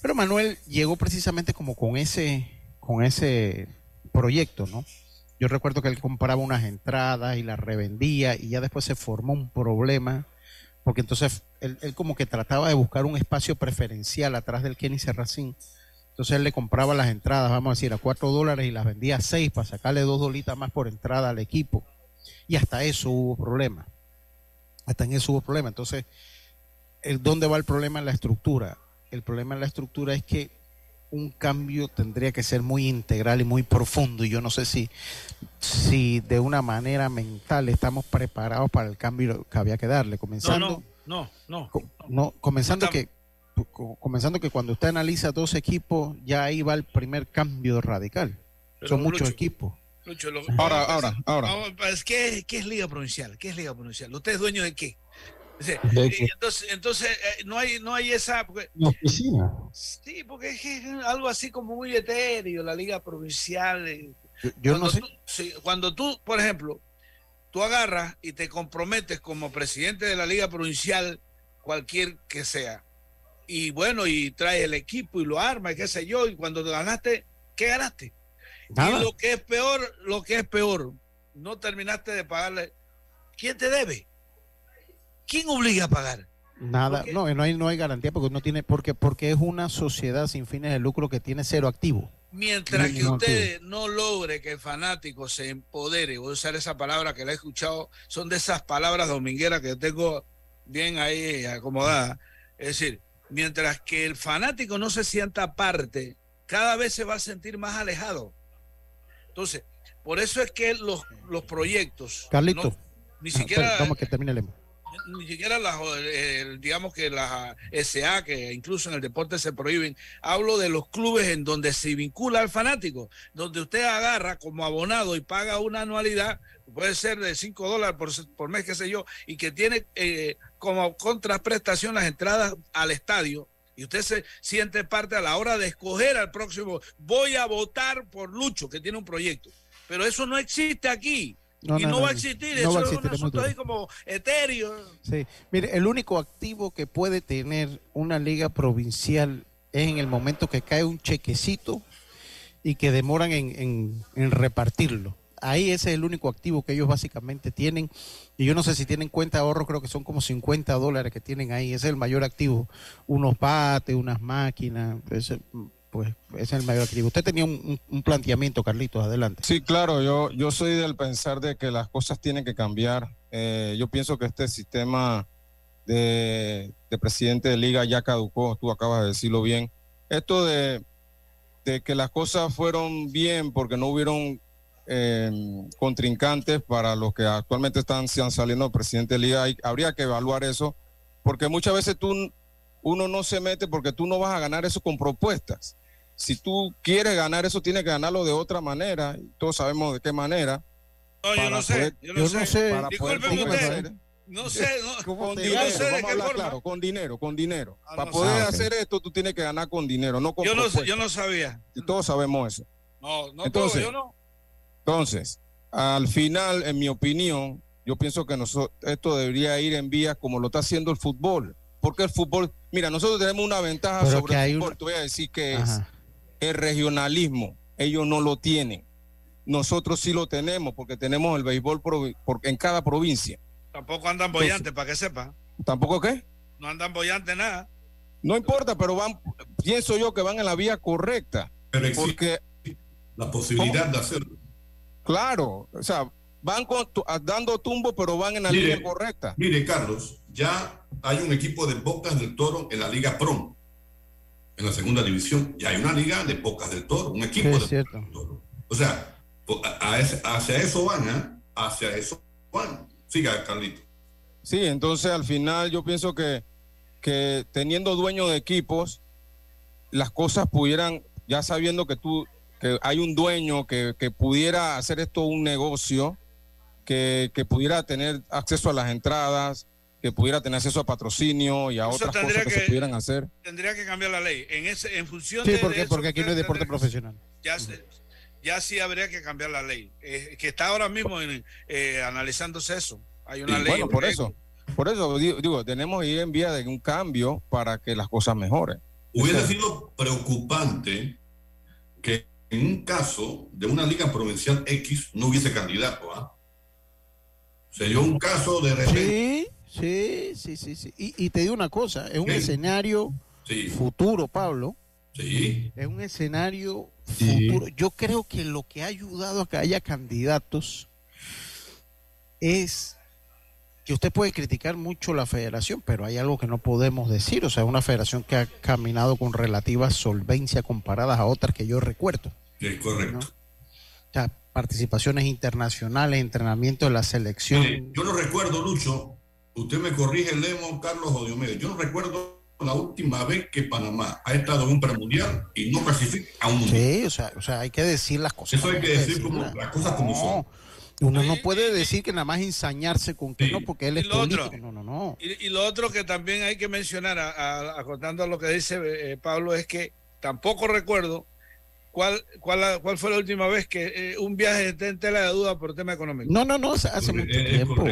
Pero Manuel llegó precisamente como con ese, con ese proyecto, ¿no? Yo recuerdo que él compraba unas entradas y las revendía y ya después se formó un problema porque entonces él, como que trataba de buscar un espacio preferencial atrás del Kenny Serracín. Entonces él le compraba las entradas, vamos a decir, a cuatro dólares y las vendía a seis para sacarle dos dolitas más por entrada al equipo. Y hasta eso hubo problema. Hasta en eso hubo problema. Entonces, ¿dónde va el problema en la estructura? El problema en la estructura es que un cambio tendría que ser muy integral y muy profundo y yo no sé si, si de una manera mental estamos preparados para el cambio que había que darle, comenzando no, no, no, no comenzando no que comenzando que cuando usted analiza dos equipos ya ahí va el primer cambio radical. Pero, Son muchos Lucho, equipos. Lucho, lo, ahora, ahora, ahora. ¿qué, ¿Qué es Liga Provincial? ¿Qué es Liga Provincial? ¿Usted es dueño de qué? Entonces, entonces eh, no hay no hay esa porque, la oficina. Sí, porque es, es, algo así como muy etéreo, la liga provincial. Yo, yo cuando no sé. Tú, sí, cuando tú, por ejemplo, tú agarras y te comprometes como presidente de la liga provincial, cualquier que sea, y bueno, y traes el equipo y lo arma y qué sé yo, y cuando te ganaste, ¿qué ganaste? Nada. Y lo que es peor, lo que es peor, no terminaste de pagarle. ¿Quién te debe? ¿Quién obliga a pagar? Nada, no, no hay, no hay garantía porque no tiene, porque, porque es una sociedad sin fines de lucro que tiene cero activo. Mientras que usted no logre que el fanático se empodere, voy a usar esa palabra que la he escuchado, son de esas palabras domingueras que tengo bien ahí acomodada. Es decir, mientras que el fanático no se sienta parte, cada vez se va a sentir más alejado. Entonces, por eso es que los, los proyectos. Carlito, no, ni siquiera. Vamos que termine el ni siquiera las, digamos que las SA, que incluso en el deporte se prohíben, hablo de los clubes en donde se vincula al fanático, donde usted agarra como abonado y paga una anualidad, puede ser de 5 dólares por, por, mes, qué sé yo, y que tiene eh, como contraprestación las entradas al estadio. Y usted se siente parte a la hora de escoger al próximo. Voy a votar por Lucho, que tiene un proyecto. Pero eso no existe aquí. Y no, va a existir, eso es un asunto ahí como etéreo. Sí, mire, el único activo que puede tener una liga provincial es en el momento que cae un chequecito y que demoran en, en, repartirlo. Ahí ese es el único activo que ellos básicamente tienen. Y yo no sé si tienen cuenta de ahorro, creo que son como 50 dólares que tienen ahí. Ese es el mayor activo. Unos bates, unas máquinas. Ese, pues ese es el mayor activo. Usted tenía un, planteamiento, Carlitos, adelante. Sí, claro, yo, yo soy del pensar de que las cosas tienen que cambiar. Eh, yo pienso que este sistema de, de, presidente de liga ya caducó, tú acabas de decirlo bien. Esto de de que las cosas fueron bien porque no hubieron eh, contrincantes para los que actualmente están, saliendo presidente de liga, habría que evaluar eso, porque muchas veces tú, uno no se mete porque tú no vas a ganar eso con propuestas. Si tú quieres ganar eso, tienes que ganarlo de otra manera, todos sabemos de qué manera. No, yo no sé, yo no sé. No sé, (laughs) no, con dinero, Claro, con dinero, con dinero. Ah, Para poder hacer esto, tú tienes que ganar con dinero, no con Yo no, yo no sabía. Y todos sabemos eso. No, no entonces, yo no. Entonces, al final, en mi opinión, yo pienso que nosotros, esto debería ir en vías como lo está haciendo el fútbol. Porque el fútbol, mira, nosotros tenemos una ventaja sobre el fútbol, te voy a decir que es el regionalismo. Ellos no lo tienen. Nosotros sí lo tenemos porque tenemos el béisbol en cada provincia. Tampoco andan bollantes, para que sepa. ¿Tampoco qué? No andan bollantes nada. No importa, pero van, pienso yo que van en la vía correcta. Pero porque la posibilidad de hacerlo. Claro, o sea, van dando tumbo, pero van en la línea correcta. Mire, Carlos, ya hay un equipo de Bocas del Toro en la Liga Pro, en la segunda división. Ya hay una liga de Bocas del Toro, un equipo de cierto. del Toro. O sea, hacia eso van, ¿eh? hacia eso van. Siga, Carlito. Sí, entonces al final yo pienso que, que teniendo dueño de equipos, las cosas pudieran, ya sabiendo que tú, que hay un dueño que, pudiera hacer esto un negocio, que, pudiera tener acceso a las entradas, que pudiera tener acceso a patrocinio y a otras cosas que, se pudieran hacer. Tendría que cambiar la ley. En, ese, en función sí, de. porque, porque aquí no hay deporte profesional. Ya, ya sí habría que cambiar la ley, eh, que está ahora mismo eh, analizándose eso. Hay una ley. Bueno, por eso, por eso digo, tenemos que ir en vía de un cambio para que las cosas mejoren. Hubiera sido preocupante que en un caso de una liga provincial X no hubiese candidato. ¿ah? Sería un caso de repente. Sí, sí, sí, sí. Y, te digo una cosa, es un escenario futuro, Pablo. Sí. Es un escenario futuro. Yo creo que lo que ha ayudado a que haya candidatos es que usted puede criticar mucho la federación, pero hay algo que no podemos decir. O sea, una federación que ha caminado con relativa solvencia comparadas a otras que yo recuerdo. Sí, correcto. O sea, participaciones internacionales, entrenamiento de la selección. yo no recuerdo, Lucho, usted me corrige, Lemo, Carlos o Diomedes, yo no recuerdo la última vez que Panamá ha estado en un premundial y no clasifica a un mundial. Sí, o sea, o sea, hay que decir las cosas. Eso hay que decir como, las cosas como son. Uno no puede decir que nada más ensañarse con que no, porque él es político. no, no, no. Y, lo otro que también hay que mencionar, acotando a, lo que dice eh, Pablo, es que tampoco recuerdo ¿Cuál, cuál, ¿Cuál fue la última vez que eh, un viaje esté en tela de duda por tema económico? No, no, no, hace mucho tiempo.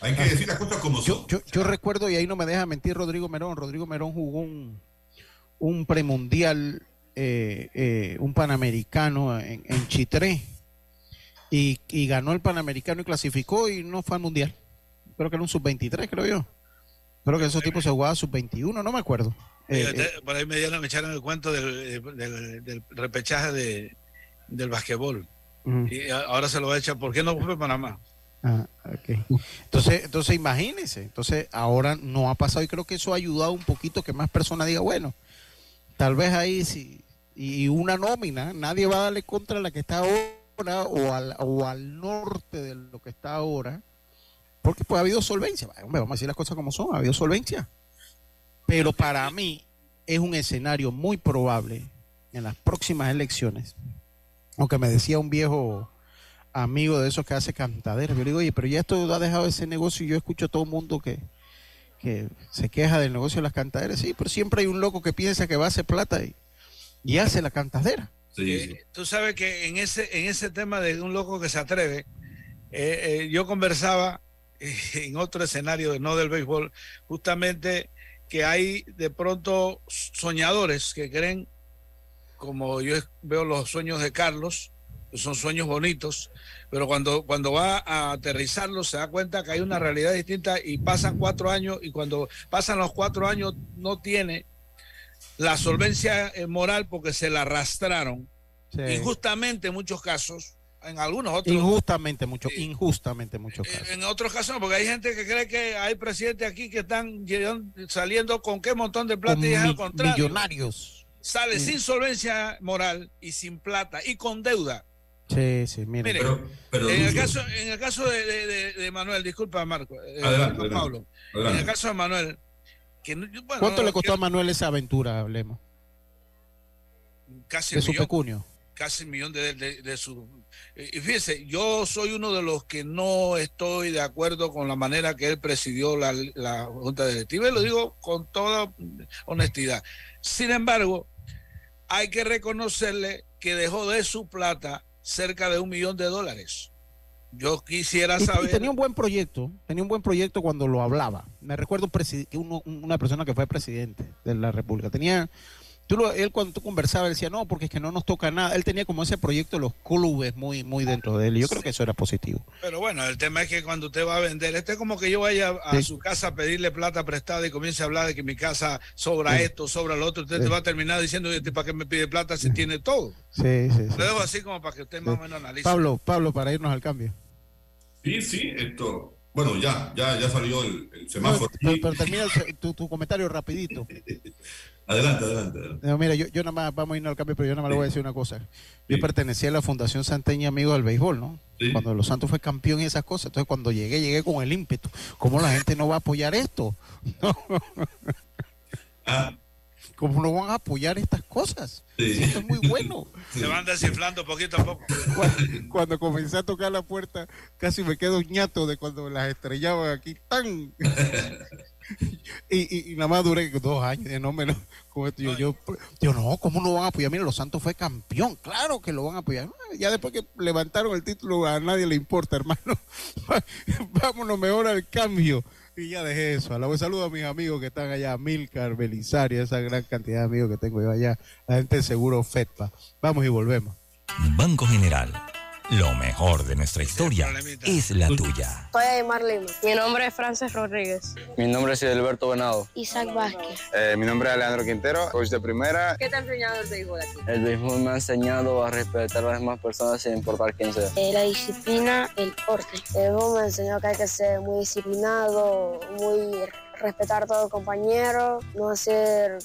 Hay que decir las cosas como yo, son. Yo, recuerdo, y ahí no me deja mentir Rodrigo Merón, Rodrigo Merón jugó un, un premundial, eh, eh, un panamericano en, en Chitré, y, y, ganó el panamericano y clasificó y no fue al mundial. Creo que era un sub-23, creo yo. Creo que esos tipos se jugaban sub-21, no me acuerdo. Eh, eh, por ahí me, dieron, me echaron el cuento del, del, repechaje de, del basquetbol. Y ahora se lo va a echar. ¿Por qué no fue Panamá? Ah, Entonces, entonces imagínense. Entonces ahora no ha pasado y creo que eso ha ayudado un poquito que más personas digan, bueno, tal vez ahí sí. Y una nómina, nadie va a darle contra la que está ahora o al, o al norte de lo que está ahora. Porque pues ha habido solvencia. vamos a decir las cosas como son, ha habido solvencia. Pero para mí es un escenario muy probable en las próximas elecciones, aunque me decía un viejo amigo de esos que hace cantaderas, yo le digo, oye, pero ya esto ha dejado ese negocio y yo escucho a todo el mundo que, que se queja del negocio de las cantaderas, sí, pero siempre hay un loco que piensa que va a hacer plata y, y hace la cantadera. Sí. Eh, tú sabes que en ese, en ese tema de un loco que se atreve, Eh, eh, yo conversaba (laughs) en otro escenario, no del béisbol, justamente que hay de pronto soñadores que creen, como yo veo los sueños de Carlos, que son sueños bonitos, pero cuando, cuando va a aterrizarlos se da cuenta que hay una realidad distinta y pasan cuatro años y cuando pasan los cuatro años no tiene la solvencia eh, moral porque se la arrastraron. Injustamente en muchos casos, en algunos otros. Injustamente, mucho, injustamente muchos casos. En otros casos, porque hay gente que cree que hay presidentes aquí que están saliendo con qué montón de plata y es al contrario. Millonarios. Sale sin solvencia moral y sin plata y con deuda. Sí, sí, mire. en, el caso, en el caso de, Manuel, disculpa Marco, eh, Pablo, en el caso de Manuel, ¿Cuánto le costó a Manuel esa aventura, hablemos? Casi de su pecunio. Casi un millón de, su... Y fíjese, yo soy uno de los que no estoy de acuerdo con la manera que él presidió la, la Junta Directiva, y lo digo con toda honestidad. Sin embargo, hay que reconocerle que dejó de su plata cerca de un millón de dólares. Yo quisiera saber. tenía un buen proyecto, tenía un buen proyecto cuando lo hablaba. Me recuerdo que una persona que fue presidente de la República. Tenía Tú él cuando tú conversabas decía, no, porque es que no nos toca nada. Él tenía como ese proyecto, los clubes muy, muy dentro de él. Y yo creo que eso era positivo. Pero bueno, el tema es que cuando usted va a vender, este es como que yo vaya a su casa a pedirle plata prestada y comience a hablar de que mi casa sobra esto, sobra lo otro. Usted te va a terminar diciendo, ¿para qué me pide plata si tiene todo? Sí, sí. Lo dejo así como para que usted más o menos analice. Pablo, Pablo, para irnos al cambio. Sí, sí, esto. Bueno, ya, ya, ya salió el, semáforo. pero, termina tu, tu comentario rapidito. (laughs) Adelante, adelante. mira, yo, yo nada más, vamos a ir al cambio, pero yo nada más le voy a decir una cosa. Yo pertenecía a la Fundación Santeña Amigos del Béisbol, ¿no? Cuando Los Santos fue campeón y esas cosas. Entonces, cuando llegué, llegué con el ímpetu. ¿Cómo la gente no va a apoyar esto? (laughs) Ah. ¿Cómo no van a apoyar estas cosas? Esto es muy bueno. (laughs) Se van desinflando poquito a poco. Cuando, comencé a tocar la puerta, casi me quedo ñato de cuando las estrellaban aquí tan. (laughs) (laughs) y, y, nada más duré dos años, no menos. Yo, yo, yo, no, ¿cómo no van a apoyar? Mira, Los Santos fue campeón, claro que lo van a apoyar. Ya después que levantaron el título, a nadie le importa, (laughs) hermano. Vámonos mejor al cambio. Y ya dejé eso. A la vez saludo a mis amigos que están allá, Milcar, Belisario, esa gran cantidad de amigos que tengo yo allá, la gente de seguro FEDPA. Vamos y volvemos. Banco General lo mejor de nuestra historia es la tuya. Soy Aymar Lima. Mi nombre es Frances Rodríguez. Mi nombre es Alberto Venado. Isaac Vázquez. Eh, mi nombre es Alejandro Quintero, coach de primera. ¿Qué te ha enseñado el béisbol aquí? El béisbol me ha enseñado a respetar a las demás personas sin importar quién sea. Eh, la disciplina, el porte. El béisbol me enseñó que hay que ser muy disciplinado, muy respetar a todos los compañeros, no hacer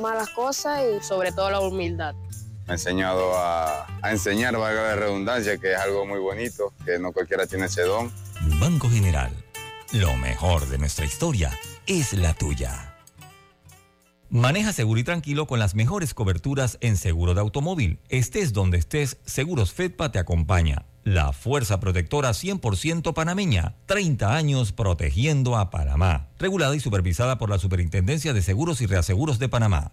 malas cosas y sobre todo la humildad me ha enseñado a, enseñar, valga la redundancia, que es algo muy bonito, que no cualquiera tiene ese don. Banco General, lo mejor de nuestra historia es la tuya. Maneja seguro y tranquilo con las mejores coberturas en seguro de automóvil. Estés donde estés, Seguros Fedpa te acompaña. La fuerza protectora 100% panameña. 30 años protegiendo a Panamá. Regulada y supervisada por la Superintendencia de Seguros y Reaseguros de Panamá.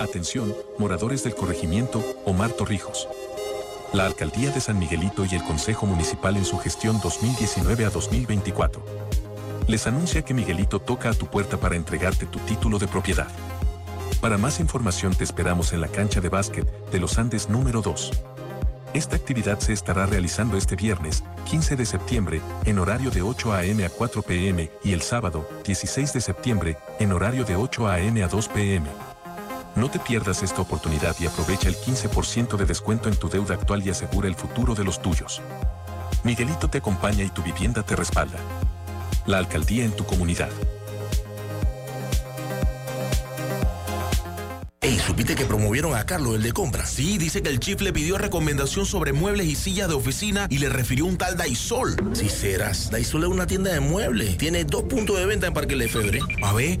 Atención, moradores del corregimiento Omar Torrijos. La Alcaldía de San Miguelito y el Consejo Municipal en su gestión 2019 a 2024 les anuncia que Miguelito toca a tu puerta para entregarte tu título de propiedad. Para más información te esperamos en la cancha de básquet de los Andes número 2. Esta actividad se estará realizando este viernes, 15 de septiembre, en horario de 8 a.m. a 4 p.m. y el sábado, 16 de septiembre, en horario de 8 a.m. a 2 p.m. No te pierdas esta oportunidad y aprovecha el 15% de descuento en tu deuda actual y asegura el futuro de los tuyos. Miguelito te acompaña y tu vivienda te respalda. La alcaldía en tu comunidad. Ey, ¿supiste que promovieron a Carlos, el de compra? Sí, dice que el chief le pidió recomendación sobre muebles y sillas de oficina y le refirió un tal Daisol. Si serás, Daisol es una tienda de muebles. Tiene dos puntos de venta en Parque Lefebvre. A ver,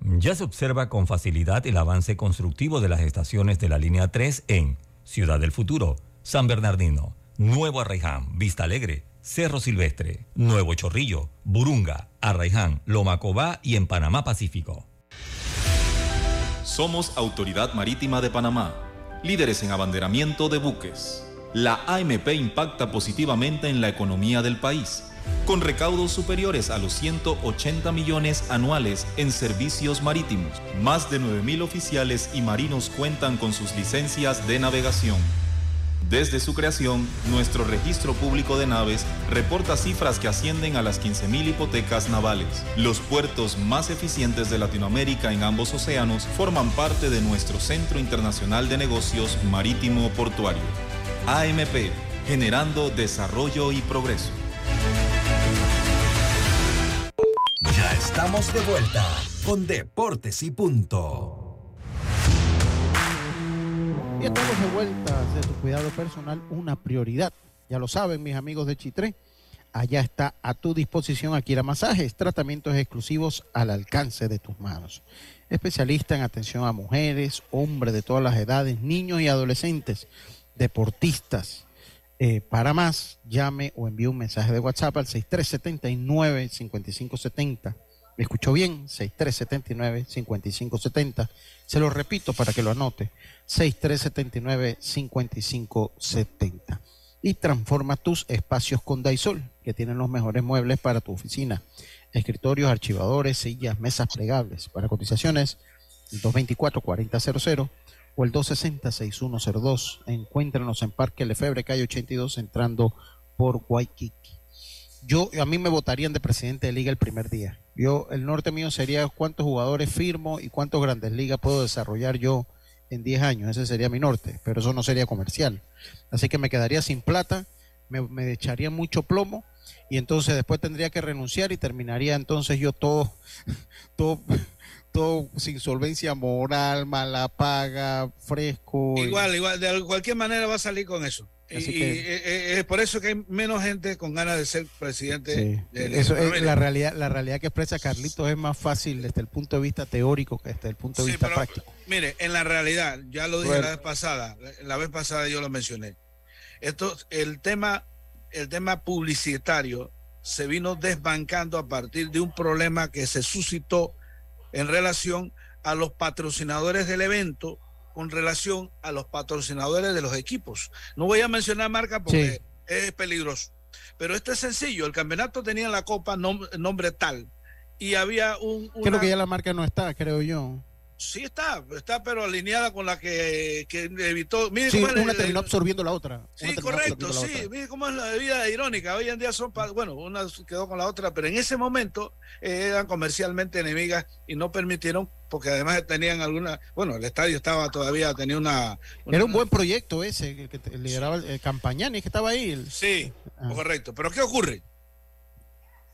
Ya se observa con facilidad el avance constructivo de las estaciones de la línea 3 en Ciudad del Futuro, San Bernardino, Nuevo Arraiján, Vista Alegre, Cerro Silvestre, Nuevo Chorrillo, Burunga, Arraiján, Lomacobá y en Panamá Pacífico. Somos Autoridad Marítima de Panamá, líderes en abanderamiento de buques. La AMP impacta positivamente en la economía del país con recaudos superiores a los 180 millones anuales en servicios marítimos. Más de 9.000 oficiales y marinos cuentan con sus licencias de navegación. Desde su creación, nuestro registro público de naves reporta cifras que ascienden a las 15.000 hipotecas navales. Los puertos más eficientes de Latinoamérica en ambos océanos forman parte de nuestro Centro Internacional de Negocios Marítimo Portuario. AMP, generando desarrollo y progreso. Estamos de vuelta con Deportes y Punto. Y estamos de vuelta de tu cuidado personal, una prioridad. Ya lo saben mis amigos de Chitré. Allá está a tu disposición Akira Masajes, tratamientos exclusivos al alcance de tus manos. Especialista en atención a mujeres, hombres de todas las edades, niños y adolescentes, deportistas, eh, para más, llame o envíe un mensaje de WhatsApp al 6379-5570. ¿Me escuchó bien? 6379-5570. Se lo repito para que lo anote. 6379-5570. Y transforma tus espacios con Daisol, que tienen los mejores muebles para tu oficina. Escritorios, archivadores, sillas, mesas plegables. Para cotizaciones, 224-4000 o el 260-6102. Encuéntranos en Parque Lefebre, calle 82, entrando por Waikiki. Yo, a mí me votarían de presidente de liga el primer día. Yo, el norte mío sería cuántos jugadores firmo y cuántos grandes ligas puedo desarrollar yo en 10 años. Ese sería mi norte, pero eso no sería comercial. Así que me quedaría sin plata, me, me echaría mucho plomo y entonces después tendría que renunciar y terminaría entonces yo todo, (laughs) todo (laughs) todo sin solvencia moral, mala paga, fresco. Igual, igual, de cualquier manera va a salir con eso. Y, es por eso que hay menos gente con ganas de ser presidente. De eso es la realidad, la realidad que expresa Carlitos es más fácil desde el punto de vista teórico que desde el punto de vista práctico. Mire, en la realidad, ya lo dije la vez pasada, la vez pasada yo lo mencioné. Esto, el tema, el tema publicitario se vino desbancando a partir de un problema que se suscitó en relación a los patrocinadores del evento con relación a los patrocinadores de los equipos. No voy a mencionar marca porque es peligroso. Pero esto es sencillo. El campeonato tenía la copa nombre tal y había un... Creo que ya la marca no está, creo yo. Sí está, está pero alineada con la que, que evitó. Mire Sí, cómo una el- terminó absorbiendo la otra. Sí, correcto, sí. otra. Mire cómo es la vida irónica. Hoy en día son, bueno, una quedó con la otra, pero en ese momento eh, eran comercialmente enemigas y no permitieron, porque además tenían alguna, bueno, el estadio estaba todavía, tenía una... una- Era un buen proyecto ese, el que te- lideraba el, el Campañani, que estaba ahí. el- Sí, Ah. correcto. Pero ¿qué ocurre?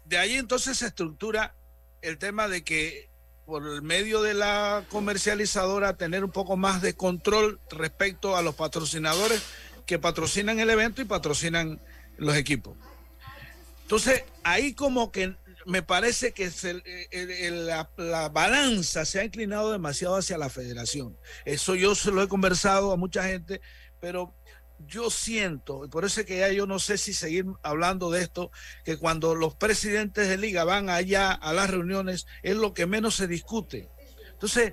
De ahí entonces se estructura el tema de que por el medio de la comercializadora tener un poco más de control respecto a los patrocinadores que patrocinan el evento y patrocinan los equipos. Entonces, ahí como que me parece que se- el- el- la, la balanza se ha inclinado demasiado hacia la federación. Eso yo se lo he conversado a mucha gente, pero yo siento, y por eso es que ya yo no sé si seguir hablando de esto, que cuando los presidentes de liga van allá a las reuniones es lo que menos se discute. Entonces,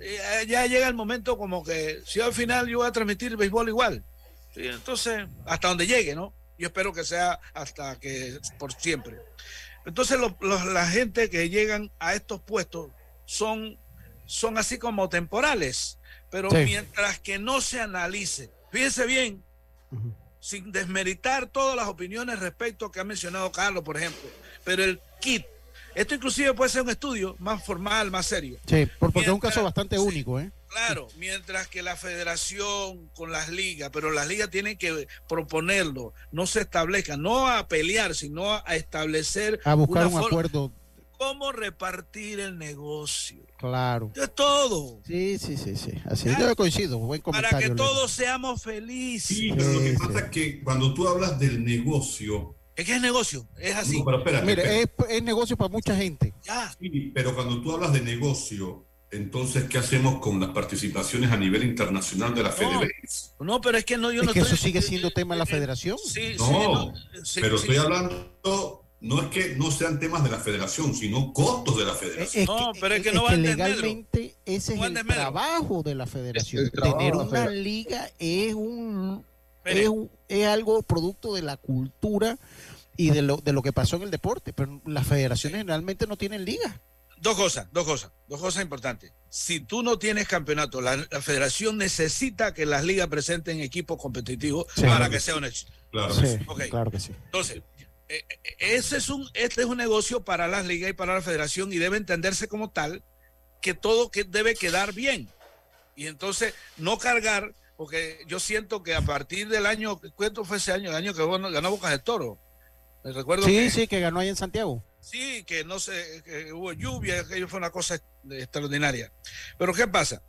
eh, ya llega el momento como que si al final yo voy a transmitir béisbol igual. Sí, entonces, hasta donde llegue, ¿no? Yo espero que sea hasta que por siempre. Entonces, la gente que llegan a estos puestos son, son así como temporales, pero Sí. mientras que no se analice, fíjense bien, sin desmeritar todas las opiniones respecto que ha mencionado Carlos, por ejemplo, pero el kit, esto inclusive puede ser un estudio más formal, más serio. Sí, por- porque es un caso bastante único, ¿eh? Claro, mientras que la federación con las ligas, pero las ligas tienen que proponerlo, no se establezcan, no a pelear, sino a establecer A buscar un forma- acuerdo, cómo repartir el negocio. claro. Es todo. Sí, sí, sí, sí. Así yo coincido, buen Para comentario. que Leo. todos seamos felices. Sí, pero lo que pasa es que cuando tú hablas del negocio. Es que es negocio, es así. No, pero espérate, Mire, espérate. es, es negocio para mucha gente. Ya. Sí, pero cuando tú hablas de negocio, entonces, ¿qué hacemos con las participaciones a nivel internacional de la FedeBase? No, pero es que no, yo es no que eso estoy- sigue siendo tema de la federación. Sí, No, sí, no, sí, pero sí. estoy hablando, no es que no sean temas de la federación, sino costos de la federación. No, pero es que es no de medro. legalmente ese es el trabajo de la federación. Tener una federación. liga es un, es un- es algo producto de la cultura y de lo, de lo que pasó en el deporte, pero las federaciones generalmente no tienen liga. Dos cosas, dos cosas, dos cosas importantes. Si tú no tienes campeonato, la, la federación necesita que las ligas presenten equipos competitivos Sí. para Claro que que sea un éxito. Claro. Sí, claro que sí. Entonces, ese es un, este es un negocio para las ligas y para la federación y debe entenderse como tal que todo que debe quedar bien. Y entonces no cargar, porque yo siento que a partir del año, ¿cuánto fue ese año? El año que ganó, ganó Bocas de Toro. Me recuerdo Sí, que, sí, que ganó ahí en Santiago. Sí, que no sé, que hubo lluvia, aquello fue una cosa extraordinaria. Pero ¿qué pasa?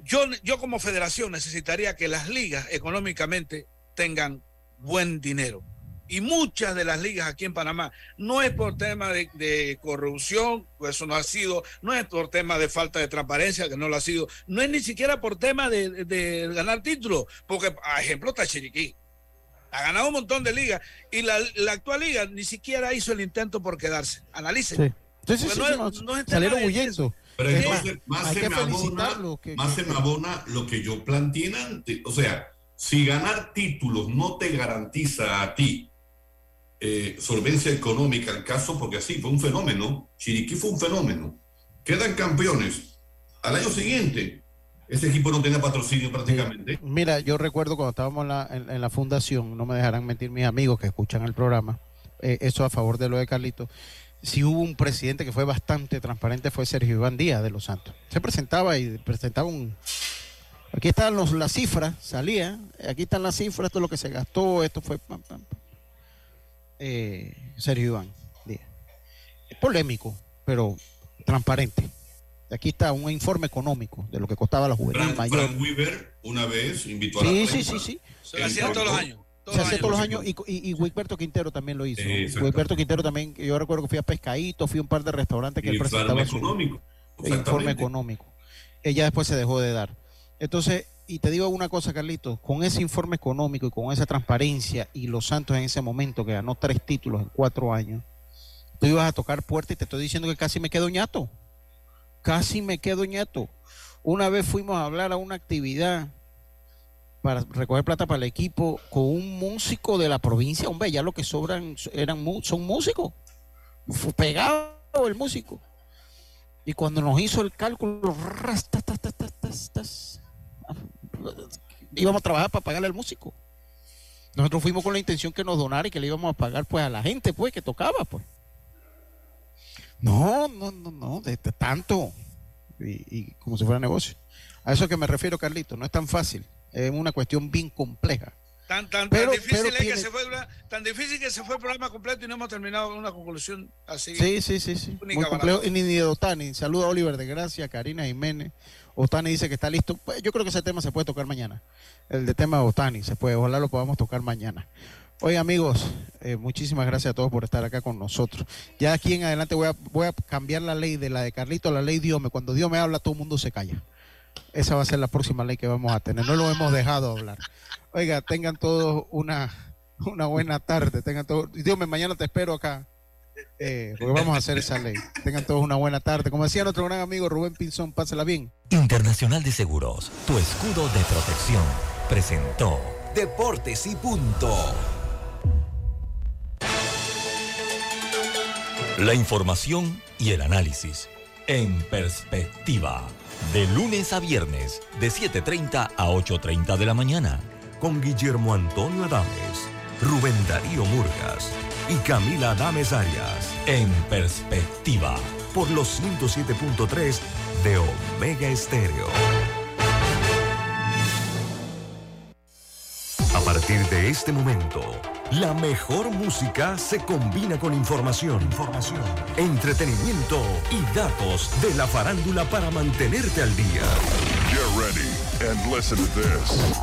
Yo, yo como federación necesitaría que las ligas económicamente tengan buen dinero. Y muchas de las ligas aquí en Panamá, no es por tema de, de corrupción, pues eso no ha sido, no es por tema de falta de transparencia, que no lo ha sido, no es ni siquiera por tema de, de ganar títulos, porque, a ejemplo, está Chiriquí ha ganado un montón de ligas y la, la actual liga ni siquiera hizo el intento por quedarse. Analicen. Sí. Sí, no no, no salieron huyendo. Pero Es entonces, más, se me abona, felicitarlo. que- más que- se me abona lo que yo planteé antes. O sea, si ganar títulos no te garantiza a ti eh, solvencia económica, el caso, porque así fue un fenómeno, Chiriquí fue un fenómeno. Quedan campeones. Al año siguiente, ese equipo no tenía patrocinio prácticamente. Mira, yo recuerdo cuando estábamos en la, fundación, no me dejarán mentir mis amigos que escuchan el programa, eh, eso a favor de lo de Carlito. Si hubo un presidente que fue bastante transparente, fue Sergio Iván Díaz de los Santos. Se presentaba y presentaba un. Aquí están las cifras, salía. Aquí están las cifras, esto es lo que se gastó, esto fue. pam, pam. Eh, Sergio Iván Díaz. Es polémico, pero transparente. Aquí está un informe económico de lo que costaba la juvenil Frank, mayor. Frank Weaver una vez invitó a la Sí, sí, prensa. sí, sí. Se lo hacían todos los años. Se hacía todos los años y, y, y Wilberto Quintero también lo hizo. Wilberto Quintero también, yo recuerdo que fui a Pescadito, fui a un par de restaurantes que Y él informe presentaba su económico. el informe económico. Ella después se dejó de dar. Entonces, y te digo una cosa, Carlitos, con ese informe económico y con esa transparencia y los Santos en ese momento que ganó tres títulos en cuatro años, tú ibas a tocar puerta y te estoy diciendo que casi me quedo ñato. Casi me quedo ñato. Una vez fuimos a hablar a una actividad para recoger plata para el equipo con un músico de la provincia. Hombre, ya lo que sobran eran son músicos. Fue pegado el músico. Y cuando nos hizo el cálculo, íbamos a trabajar para pagarle al músico. Nosotros fuimos con la intención que nos donara y que le íbamos a pagar pues a la gente pues que tocaba pues. No, no, no, no, de, tanto. Y, como si fuera negocio. A eso que me refiero, Carlito, no es tan fácil. Es una cuestión bien compleja. Tan, tan, difícil que se fue, tan difícil que se fue el programa completo y no hemos terminado con una conclusión así. Sí, sí, sí, sí. Muy complejo. Y ni de Otani. Saluda a Oliver de Gracia, Karina Jiménez. Otani dice que está listo. Pues, yo creo que ese tema se puede tocar mañana. El de tema de Otani se puede. Ojalá lo podamos tocar mañana. Oye amigos, eh, muchísimas gracias a todos por estar acá con nosotros. Ya aquí en adelante voy a, voy a cambiar la ley de la de Carlito la ley Dios. Cuando Dios me habla, todo el mundo se calla. Esa va a ser la próxima ley que vamos a tener. No lo hemos dejado hablar. Oiga, tengan todos una, una buena tarde. Tengan todos, Dios me mañana te espero acá. Eh, porque vamos a hacer esa ley. Tengan todos una buena tarde. Como decía nuestro gran amigo Rubén Pinzón, pásela bien. Internacional de Seguros, tu escudo de protección, presentó Deportes y Punto. La información y el análisis en perspectiva. De lunes a viernes, de 7.30 a 8.30 de la mañana. Con Guillermo Antonio Adames, Rubén Darío Murgas y Camila Adames Arias. En perspectiva. Por los 107.3 de Omega Estéreo. A partir de este momento, la mejor música se combina con información, información, entretenimiento y datos de la farándula para mantenerte al día. Get ready and listen to this.